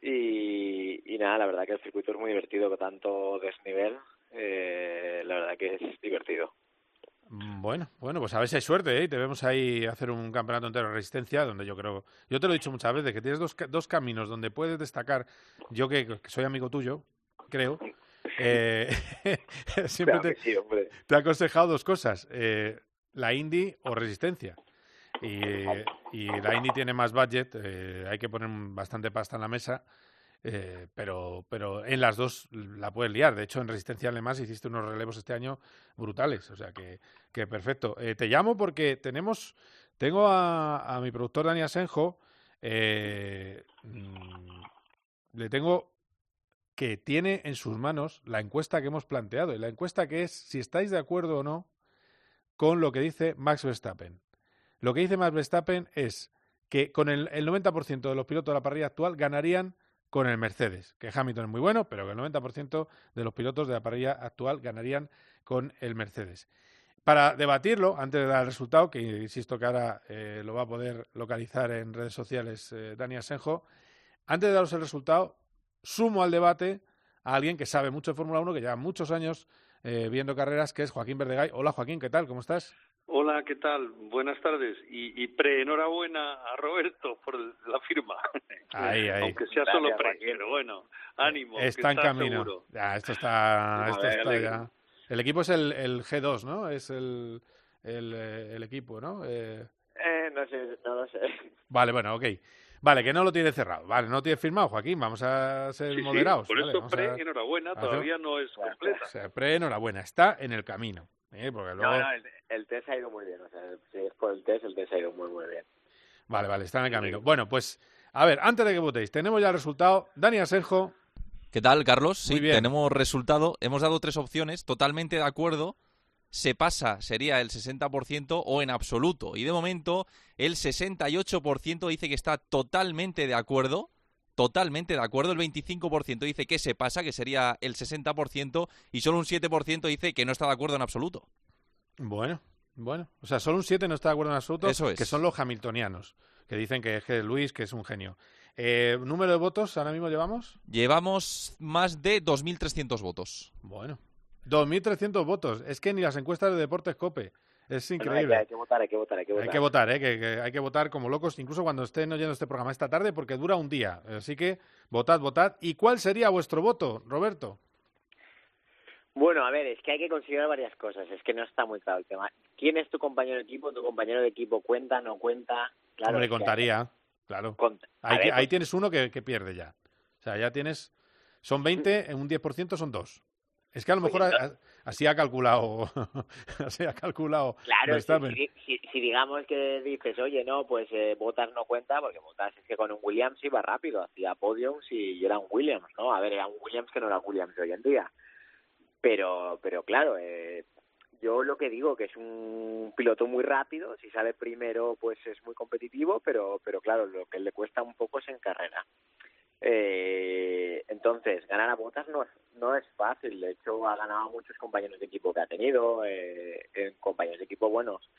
Y, y nada, la verdad que el circuito es muy divertido con tanto desnivel. Eh, la verdad que es divertido. Mm, Bueno, bueno, pues a ver si hay suerte, ¿eh? Y Te vemos ahí hacer un campeonato entero de resistencia, donde yo creo, yo te lo he dicho muchas veces, que tienes dos, dos caminos donde puedes destacar, yo que, que soy amigo tuyo, creo, Eh, (laughs) siempre te, sí, te ha aconsejado dos cosas, eh, la Indy o Resistencia. Y, y la Indy tiene más budget, eh, hay que poner bastante pasta en la mesa, eh, pero, pero en las dos la puedes liar. De hecho, en Resistencia Alemás hiciste unos relevos este año brutales, o sea que, que perfecto. Eh, te llamo porque tenemos, tengo a, a mi productor Dani Asenjo, eh, mm, le tengo que tiene en sus manos la encuesta que hemos planteado. Y la encuesta que es si estáis de acuerdo o no con lo que dice Max Verstappen. Lo que dice Max Verstappen es que con el, el 90% de los pilotos de la parrilla actual ganarían con el Mercedes, que Hamilton es muy bueno, pero que el 90% de los pilotos de la parrilla actual ganarían con el Mercedes. Para debatirlo, antes de dar el resultado, que insisto que ahora eh, lo va a poder localizar en redes sociales eh, Dani Asenjo, antes de daros el resultado, sumo al debate a alguien que sabe mucho de Fórmula 1, que lleva muchos años eh, viendo carreras, que es Joaquín Verdegay. Hola Joaquín, ¿qué tal? ¿Cómo estás? Hola, ¿qué tal? Buenas tardes. Y, y pre-enhorabuena a Roberto por el- la firma. Ahí, ahí. Aunque sea solo pre, pero bueno, ánimo. que Está en camino. seguro. Ya, esto está, esto está alegre. ya. El equipo es el, el G2, ¿no? Es el, el, eh, el equipo, ¿no? Eh, Eh, no sé, no lo sé. vale, bueno, ok. Vale, que no lo tiene cerrado. Vale, no lo tiene firmado, Joaquín. Vamos a ser Sí, sí, moderados. por ¿vale? eso a- pre-enhorabuena todavía no es completa. O sea, pre, enhorabuena. Está en el camino. ¿Eh? Porque luego... No, no, el, el test ha ido muy bien. O sea, si es por el test, el test ha ido muy, muy bien. Vale, vale, está en el camino. Bueno, pues, a ver, antes de que votéis, tenemos ya el resultado. Dani Asenjo, ¿Qué tal, Carlos? Sí, Muy bien. tenemos resultado. Hemos dado tres opciones, totalmente de acuerdo. Se pasa, sería el 60% o en absoluto. Y de momento, el 68% dice que está totalmente de acuerdo. Totalmente de acuerdo. El 25% dice que se pasa, que sería el 60%. Y solo un 7% dice que no está de acuerdo en absoluto. Bueno, bueno. O sea, solo un 7 no está de acuerdo en absoluto. Eso es. Que son los hamiltonianos, que dicen que es que Luis, que es un genio. Eh, ¿Número de votos ahora mismo llevamos? Llevamos más de 2.300 votos. Bueno. 2.300 votos. Es que ni las encuestas de Deportes Cope. Es Bueno, increíble. hay, que, hay que votar, hay que votar, hay que votar. Hay que votar, ¿eh? que, que hay que votar como locos, incluso cuando estén oyendo este programa esta tarde, porque dura un día. Así que votad, votad. ¿Y cuál sería vuestro voto, Roberto? Bueno, a ver, es que hay que considerar varias cosas. Es que no está muy claro el tema. ¿Quién es tu compañero de equipo? ¿Tu compañero de equipo cuenta, no cuenta? Claro, Hombre, contaría, claro. Cont- a Ahí, ver, que- ahí pues- tienes uno que, que pierde ya. O sea, ya tienes... Son 20, en (laughs) un 10% son dos. Es que a lo Pues mejor a- entonces- a- así ha calculado, (laughs) así ha calculado Claro, si, digamos que dices, oye, no, pues eh, Botas no cuenta, porque Botas es que con un Williams iba rápido, hacía podiums y era un Williams, ¿no? A ver, era un Williams que no era Williams de hoy en día. Pero, pero claro, eh, yo lo que digo que es un piloto muy rápido, si sale primero pues es muy competitivo, pero, pero claro, lo que le cuesta un poco es en carrera. Eh, entonces, ganar a Botas no, es- no es fácil. De hecho, ha ganado a muchos compañeros de equipo que ha tenido, eh, eh, compañeros de equipo buenos.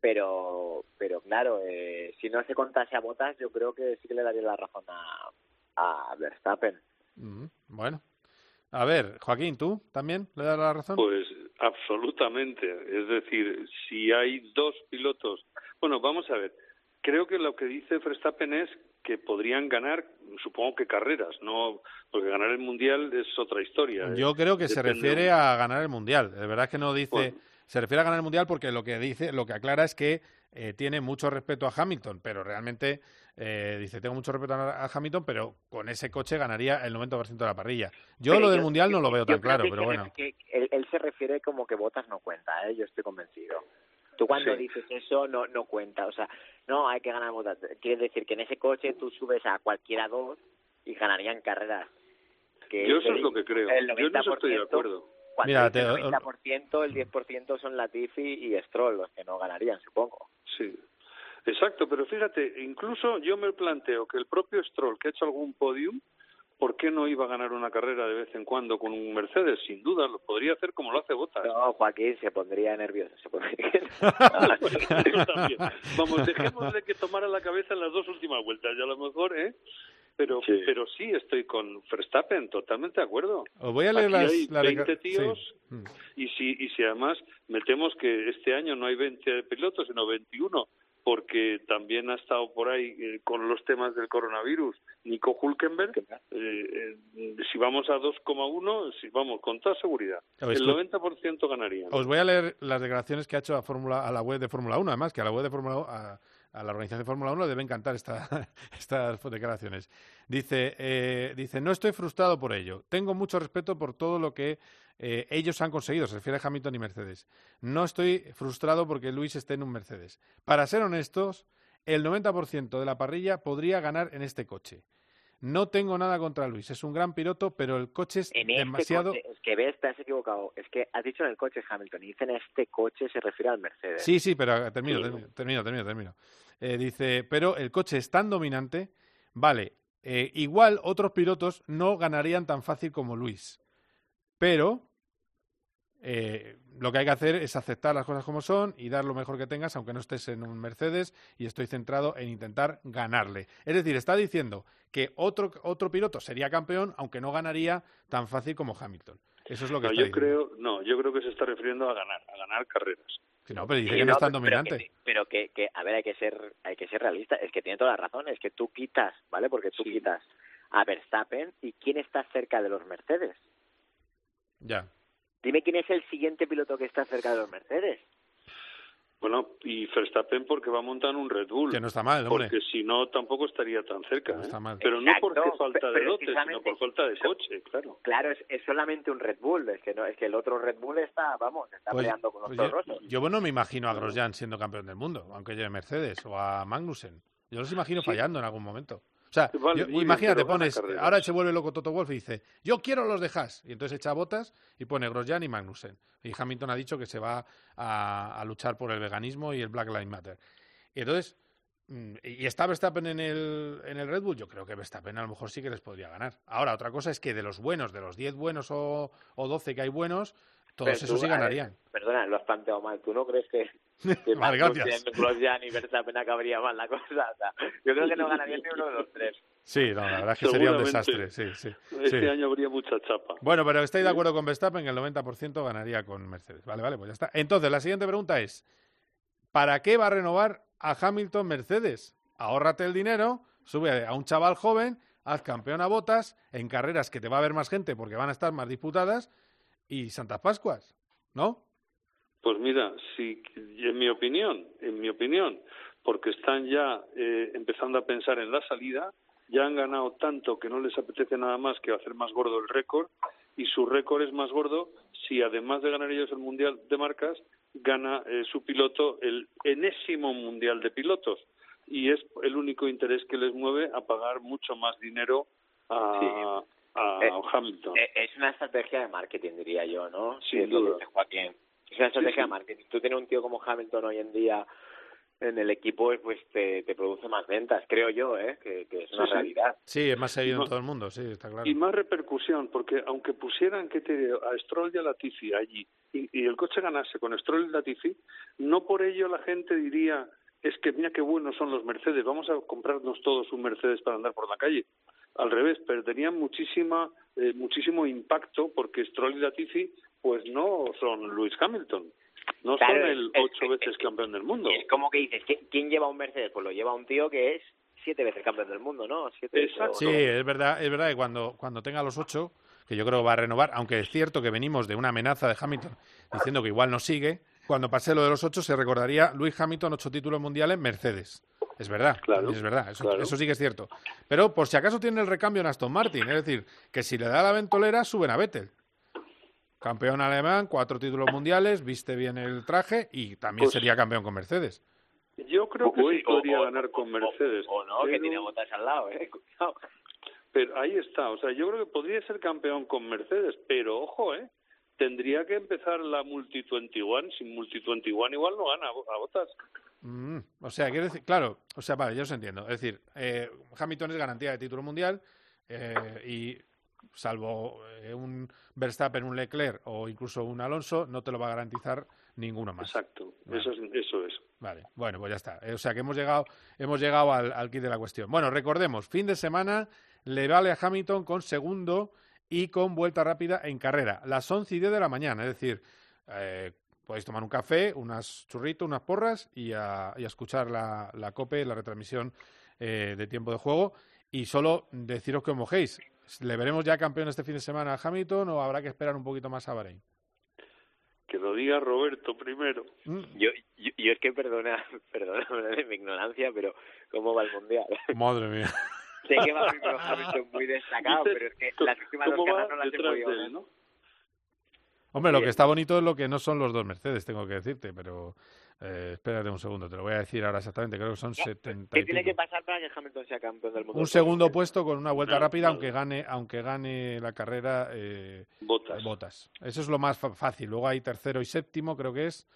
Pero, pero claro, eh, si no se contase a Botas, yo creo que sí que le daría la razón a, a Verstappen. Mm, Bueno. A ver, Joaquín, ¿tú también le das la razón? Pues absolutamente. Es decir, si hay dos pilotos. Bueno, vamos a ver. Creo que lo que dice Verstappen es que podrían ganar, supongo que carreras, no, porque ganar el mundial es otra historia. Yo creo que se refiere a ganar el mundial. De verdad es que no dice. Bueno. Se refiere a ganar el mundial porque lo que dice, lo que aclara es que eh, tiene mucho respeto a Hamilton, pero realmente eh, dice tengo mucho respeto a, a Hamilton, pero con ese coche ganaría el 90% de la parrilla. Yo Pero lo del mundial no lo veo tan claro, que pero bueno. que él, él se refiere como que Botas no cuenta, ¿eh? yo estoy convencido. Tú cuando Sí. dices eso no no cuenta, o sea, no hay que ganar Botas. Quiere decir que en ese coche tú subes a cualquiera dos y ganarían carreras. Que Yo eso es lo que creo. El Yo en eso estoy de 90%, acuerdo. Cuando Mira, te- el 90%, el 10% son Latifi y Stroll los que no ganarían, supongo. Sí, exacto, pero fíjate, incluso yo me planteo que el propio Stroll, que ha hecho algún podium, ¿por qué no iba a ganar una carrera de vez en cuando con un Mercedes? Sin duda, lo podría hacer como lo hace Bottas. No, Joaquín se pondría nervioso. Se pondría... (laughs) (laughs) También. Vamos, dejémosle que tomara la cabeza en las dos últimas vueltas, y a lo mejor, ¿eh? Pero sí, pero sí estoy con Verstappen, totalmente de acuerdo. Os voy a leer Aquí las, hay las 20 deca- tíos sí. Mm. y si, y si además metemos que este año no hay 20 pilotos, sino 21, porque también ha estado por ahí eh, con los temas del coronavirus Nico Hulkenberg. Eh, eh, si vamos a 2,1, si vamos con toda seguridad, el esto- 90% ganaría. Os voy a leer las declaraciones que ha hecho a, Fórmula, a la web de Fórmula 1, además, que a la web de Fórmula 1, a, a la organización de Fórmula 1 le debe encantar esta, (laughs) estas declaraciones. Dice, eh, dice, no estoy frustrado por ello. Tengo mucho respeto por todo lo que eh, ellos han conseguido, se refiere a Hamilton y Mercedes. No estoy frustrado porque Luis esté en un Mercedes. Para ser honestos, el 90% de la parrilla podría ganar en este coche. No tengo nada contra Luis, es un gran piloto, pero el coche es En este demasiado... coche, es que ves, te has equivocado. Es que has dicho en el coche Hamilton y dice en este coche se refiere al Mercedes. Sí, sí, pero eh, termino, Sí. termino, termino, termino. termino. Eh, dice, pero el coche es tan dominante, vale, eh, igual otros pilotos no ganarían tan fácil como Luis, pero eh, lo que hay que hacer es aceptar las cosas como son y dar lo mejor que tengas, aunque no estés en un Mercedes, y estoy centrado en intentar ganarle. Es decir, está diciendo que otro, otro piloto sería campeón, aunque no ganaría tan fácil como Hamilton. Eso es lo que No, está yo diciendo. creo, no, yo creo que se está refiriendo a ganar, a ganar carreras. Sí, no, pero dice Sí, que no es tan pero dominante. que- Pero que, que, a ver, hay que ser, hay que ser realista. Es que tiene toda la razón. Es que tú quitas, ¿vale? Porque tú quitas a Verstappen y quién está cerca de los Mercedes. Ya. Dime quién es el siguiente piloto que está cerca de los Mercedes. Bueno, y Verstappen porque va a montar un Red Bull. Que no está mal, hombre. Porque si no, tampoco estaría tan cerca. ¿eh? está mal. Pero no porque falta de lote, sino por falta de coche, claro. Claro, es, es solamente un Red Bull. Es que no, es que el otro Red Bull está, vamos, está Pues- peleando con los pues dos yo, rosos. yo no me imagino a Grosjean siendo campeón del mundo, aunque lleve Mercedes, o a Magnussen. Yo los imagino fallando en algún momento. O sea, Vale, yo- muy bien, imagínate, pones, ahora se vuelve loco Toto Wolf y dice, yo quiero los de Haas. Y entonces echa botas y pone Grosjean y Magnussen. Y Hamilton ha dicho que se va a, a luchar por el veganismo y el Black Lives Matter. Y entonces, mm, y está Verstappen en el, en el Red Bull, yo creo que Verstappen a lo mejor sí que les podría ganar. Ahora, otra cosa es que de los buenos, de los 10 buenos o, o 12 que hay buenos, todos Pero esos tú, sí ver, ganarían. Perdona, lo has planteado mal. ¿Tú no crees que, que (laughs) Vale. Grosjean y Verstappen acabaría mal la cosa? O sea, yo creo que no ganaría ni uno de los tres. Sí, no, la verdad es que sería un desastre. Sí, sí, Este sí. año habría mucha chapa. Bueno, pero estáis de acuerdo con Verstappen que el 90% ganaría con Mercedes. Vale, vale, pues ya está. Entonces, la siguiente pregunta es, ¿para qué va a renovar a Hamilton Mercedes? Ahórrate el dinero, sube a un chaval joven, haz campeón a botas, en carreras que te va a ver más gente porque van a estar más disputadas y Santas Pascuas, ¿no? Pues mira, sí, en mi opinión, en mi opinión, porque están ya eh, empezando a pensar en la salida, ya han ganado tanto que no les apetece nada más que hacer más gordo el récord, y su récord es más gordo si además de ganar ellos el Mundial de Marcas, gana eh, su piloto el enésimo Mundial de Pilotos. Y es el único interés que les mueve a pagar mucho más dinero a, a Eh, Hamilton. Eh, Es una estrategia de marketing, diría yo, ¿no? Sin Sí, es lo que duda. Joaquín. Es una estrategia sí. de marketing. Tú tienes un tío como Hamilton hoy en día en el equipo, pues te, te produce más ventas, creo yo, ¿eh? Que, que es una Sí, sí. realidad. Sí, es más seguido en todo el mundo, sí, está claro. Y más repercusión, porque aunque pusieran que te, a Stroll y a Latifi allí y, y el coche ganase con Stroll y Latifi, no por ello la gente diría es que mira qué buenos son los Mercedes, vamos a comprarnos todos un Mercedes para andar por la calle. Al revés, perderían muchísima, eh, muchísimo impacto porque Stroll y Latifi pues no son Lewis Hamilton, no Claro, son el es- ocho veces campeón del mundo. Es como que dices, ¿qui- ¿quién lleva un Mercedes? Pues lo lleva un tío que es siete veces campeón del mundo, ¿no? Siete Exacto. Sí, es verdad, es verdad que cuando, cuando tenga los ocho, que yo creo que va a renovar, aunque es cierto que venimos de una amenaza de Hamilton diciendo que igual no sigue, cuando pase lo de los ocho se recordaría Luis Hamilton ocho títulos mundiales Mercedes. Es verdad, Claro, es verdad, eso, claro. eso sí que es cierto. Pero por si acaso tiene el recambio en Aston Martin, es decir, que si le da la ventolera suben a Vettel. Campeón alemán, cuatro títulos mundiales, viste bien el traje y también Pues- sería campeón con Mercedes. Yo creo que Uy, sí podría o- ganar con Mercedes. O no, que tiene botas al lado, ¿eh? Cuidado. Pero ahí está, o sea, yo creo que podría ser campeón con Mercedes, pero ojo, ¿eh? Tendría que empezar la Multi 21, sin Multi 21 igual no gana a Botas. Mm, o sea, quiero decir, claro, o sea, vale, yo os entiendo. Es decir, eh, Hamilton es garantía de título mundial eh, y salvo eh, un Verstappen, un Leclerc o incluso un Alonso, no te lo va a garantizar ninguno más. Exacto, Vale. eso es, eso es. Vale, bueno, pues ya está. Eh, O sea que hemos llegado, hemos llegado al, al kit de la cuestión. Bueno, recordemos, fin de semana le vale a Hamilton con segundo y con vuelta rápida en carrera. Las 11 y 10 de la mañana, es decir, eh, podéis tomar un café, unas churritos, unas porras y a, y a escuchar la, la COPE, la retransmisión eh, de tiempo de juego. Y solo deciros que os mojéis. ¿Le veremos ya campeón este fin de semana a Hamilton o habrá que esperar un poquito más a Bahrein? Que lo diga Roberto primero. Mm. Yo, yo, yo es que perdona, (laughs) perdona de mi ignorancia, pero ¿cómo va el mundial? (laughs) Madre mía. sé que va primero Hamilton muy destacado, pero es que las últimas dos ¿Cómo va carreras no las he podido ver. no? Hombre, lo que está bonito es lo que no son los dos Mercedes, tengo que decirte, pero eh, espérate un segundo, te lo voy a decir ahora exactamente, creo que son 70 ¿Qué y tiene que pasar para que Hamilton sea campeón del mundo? Un segundo puesto con una vuelta rápida, aunque gane, aunque gane la carrera eh, Botas. Botas. Eso es lo más fácil. Luego hay tercero y séptimo, creo que es.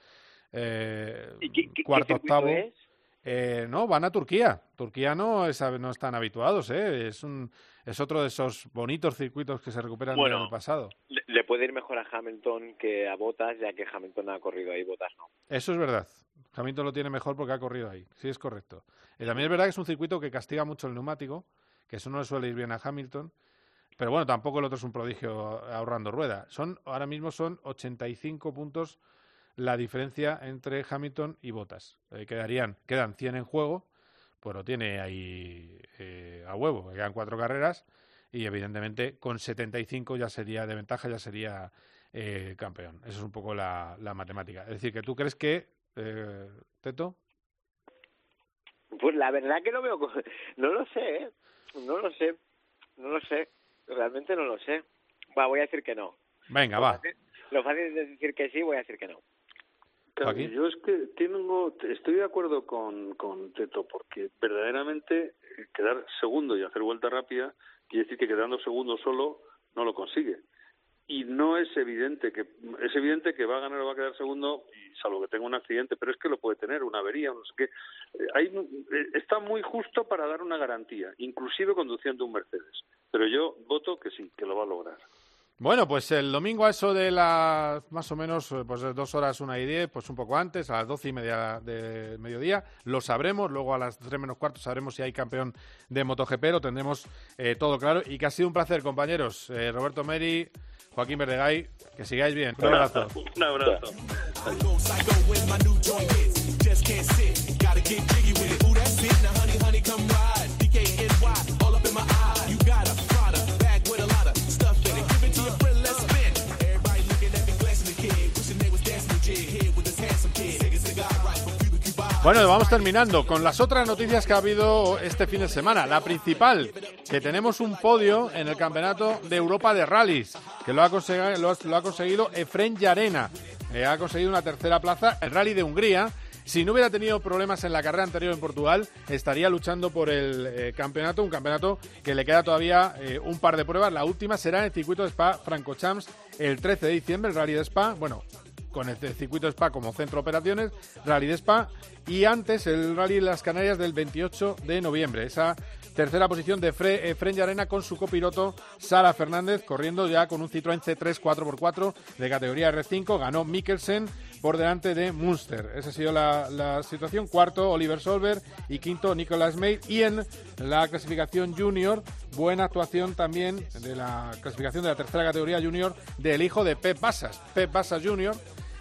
eh, ¿Y qué, qué- cuarto, qué octavo. es? Eh, no, van a Turquía. Turquía no, es, no están habituados, ¿eh? Es, un, es otro de esos bonitos circuitos que se recuperan Bueno. del año pasado. Le, le puede ir mejor a Hamilton que a Bottas, ya que Hamilton ha corrido ahí, Bottas no. Eso es verdad. Hamilton lo tiene mejor porque ha corrido ahí. Sí, es correcto. Y también es verdad que es un circuito que castiga mucho el neumático, que eso no le suele ir bien a Hamilton. Pero bueno, tampoco el otro es un prodigio ahorrando rueda. Son, ahora mismo son 85 puntos la diferencia entre Hamilton y Bottas. Eh, quedarían, quedan 100 en juego, pues lo tiene ahí eh, a huevo. Quedan cuatro carreras y evidentemente con 75 ya sería de ventaja, ya sería eh, campeón. Eso es un poco la, la matemática. Es decir, que tú crees que, eh, Teto, Pues la verdad que no veo... (laughs) No lo sé, ¿eh? No lo sé. No lo sé. Realmente no lo sé. Va, voy a decir que no. venga, Lo va. fácil- Lo fácil es decir que sí, voy a decir que no. Yo es que tengo, estoy de acuerdo con, con Teto, porque verdaderamente eh, quedar segundo y hacer vuelta rápida quiere decir que quedando segundo solo no lo consigue. Y no es evidente que es evidente que va a ganar o va a quedar segundo, y salvo que tenga un accidente, pero es que lo puede tener, una avería, no sé qué. Eh, hay, eh, está muy justo para dar una garantía, inclusive conduciendo un Mercedes. Pero yo voto que sí, que lo va a lograr. Bueno, pues el domingo a eso de las más o menos eh, pues dos horas, una y diez, pues un poco antes, a las doce y media del mediodía, lo sabremos. Luego a las tres menos cuarto sabremos si hay campeón de MotoGP, lo tendremos eh, todo claro. Y que ha sido un placer, compañeros. Eh, Roberto Meri, Joaquín Verdegay, que sigáis bien. Un abrazo. Un abrazo. Bueno, vamos terminando con las otras noticias que ha habido este fin de semana. La principal, que tenemos un podio en el Campeonato de Europa de Rallys, que lo ha conseguido, lo ha, ha conseguido Efren Yarena. Eh, ha conseguido una tercera plaza en Rally de Hungría. Si no hubiera tenido problemas en la carrera anterior en Portugal, estaría luchando por el eh, campeonato, un campeonato que le queda todavía eh, un par de pruebas. La última será en el circuito de Spa Francorchamps el 13 de diciembre, el Rally de Spa. Bueno, con el circuito Spa como centro de operaciones, Rally de Spa y antes el Rally de las Canarias del 28 de noviembre. Esa tercera posición de Fre, eh, Arena con su copiloto Sara Fernández corriendo ya con un Citroën C3 4x4 de categoría R5. Ganó Mikkelsen por delante de Munster. Esa ha sido la, la situación. Cuarto, Oliver Solver y quinto, Nicolas May. Y en la clasificación junior, buena actuación también de la clasificación de la tercera categoría junior del hijo de Pep Basas, Pep Basas Junior,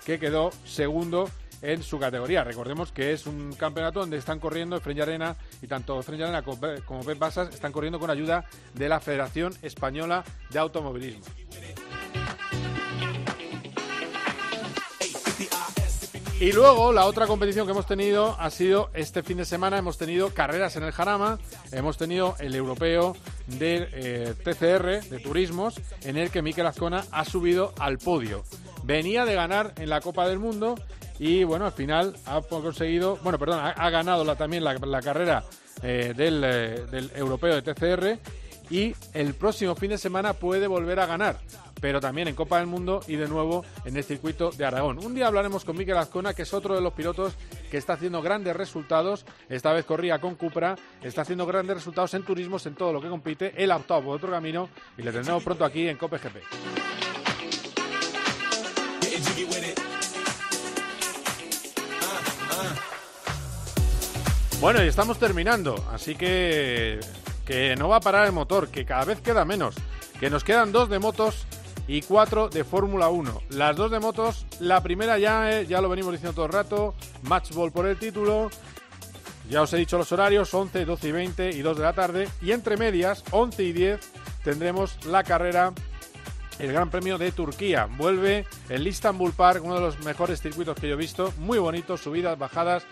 que quedó segundo en su categoría. Recordemos que es un campeonato donde están corriendo Efren Arena y tanto Efren Arena como Pe- como Pep Basas están corriendo con ayuda de la Federación Española de Automovilismo. Y luego la otra competición que hemos tenido ha sido este fin de semana. Hemos tenido carreras en el Jarama, hemos tenido el europeo de eh, TCR, de turismos, en el que Mikel Azcona ha subido al podio. Venía de ganar en la Copa del Mundo y bueno, al final ha conseguido, bueno, perdón, ha, ganado la- también la, carrera eh, del, eh, del europeo de TCR y el próximo fin de semana puede volver a ganar, pero también en Copa del Mundo y de nuevo en el circuito de Aragón. Un día hablaremos con Mikel Azcona, que es otro de los pilotos que está haciendo grandes resultados. Esta vez corría con Cupra, está haciendo grandes resultados en turismos, en todo lo que compite. Él ha optado por otro camino y le tendremos pronto aquí en Cope GP. Bueno, y estamos terminando, así que que no va a parar el motor, que cada vez queda menos, que nos quedan dos de motos y cuatro de Fórmula 1. Las dos de motos, la primera ya, eh, ya lo venimos diciendo todo el rato, matchball por el título. Ya os he dicho los horarios, 11, 12 y 20 y 2 de la tarde. Y entre medias, 11 y 10, tendremos la carrera, el Gran Premio de Turquía. Vuelve el Istanbul Park, uno de los mejores circuitos que yo he visto. Muy bonito, subidas, bajadas.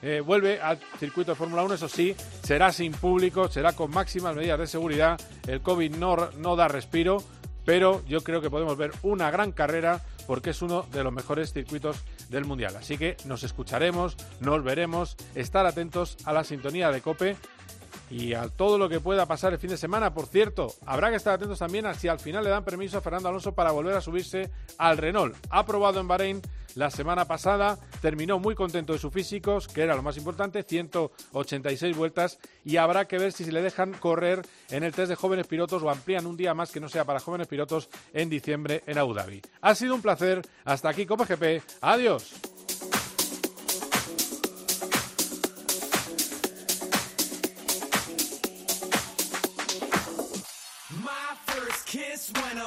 Eh, vuelve al circuito de Fórmula 1, eso sí, será sin público, será con máximas medidas de seguridad. El COVID no, no da respiro, pero yo creo que podemos ver una gran carrera porque es uno de los mejores circuitos del Mundial. Así que nos escucharemos, nos veremos, estar atentos a la sintonía de Cope y a todo lo que pueda pasar el fin de semana. Por cierto, habrá que estar atentos también a si al final le dan permiso a Fernando Alonso para volver a subirse al Renault. Ha probado en Bahrein la semana pasada, terminó muy contento de su físico, que era lo más importante, 186 vueltas, y habrá que ver si se le dejan correr en el test de jóvenes pilotos o amplían un día más que no sea para jóvenes pilotos en diciembre en Abu Dhabi. Ha sido un placer. Hasta aquí, Copa GP. Adiós.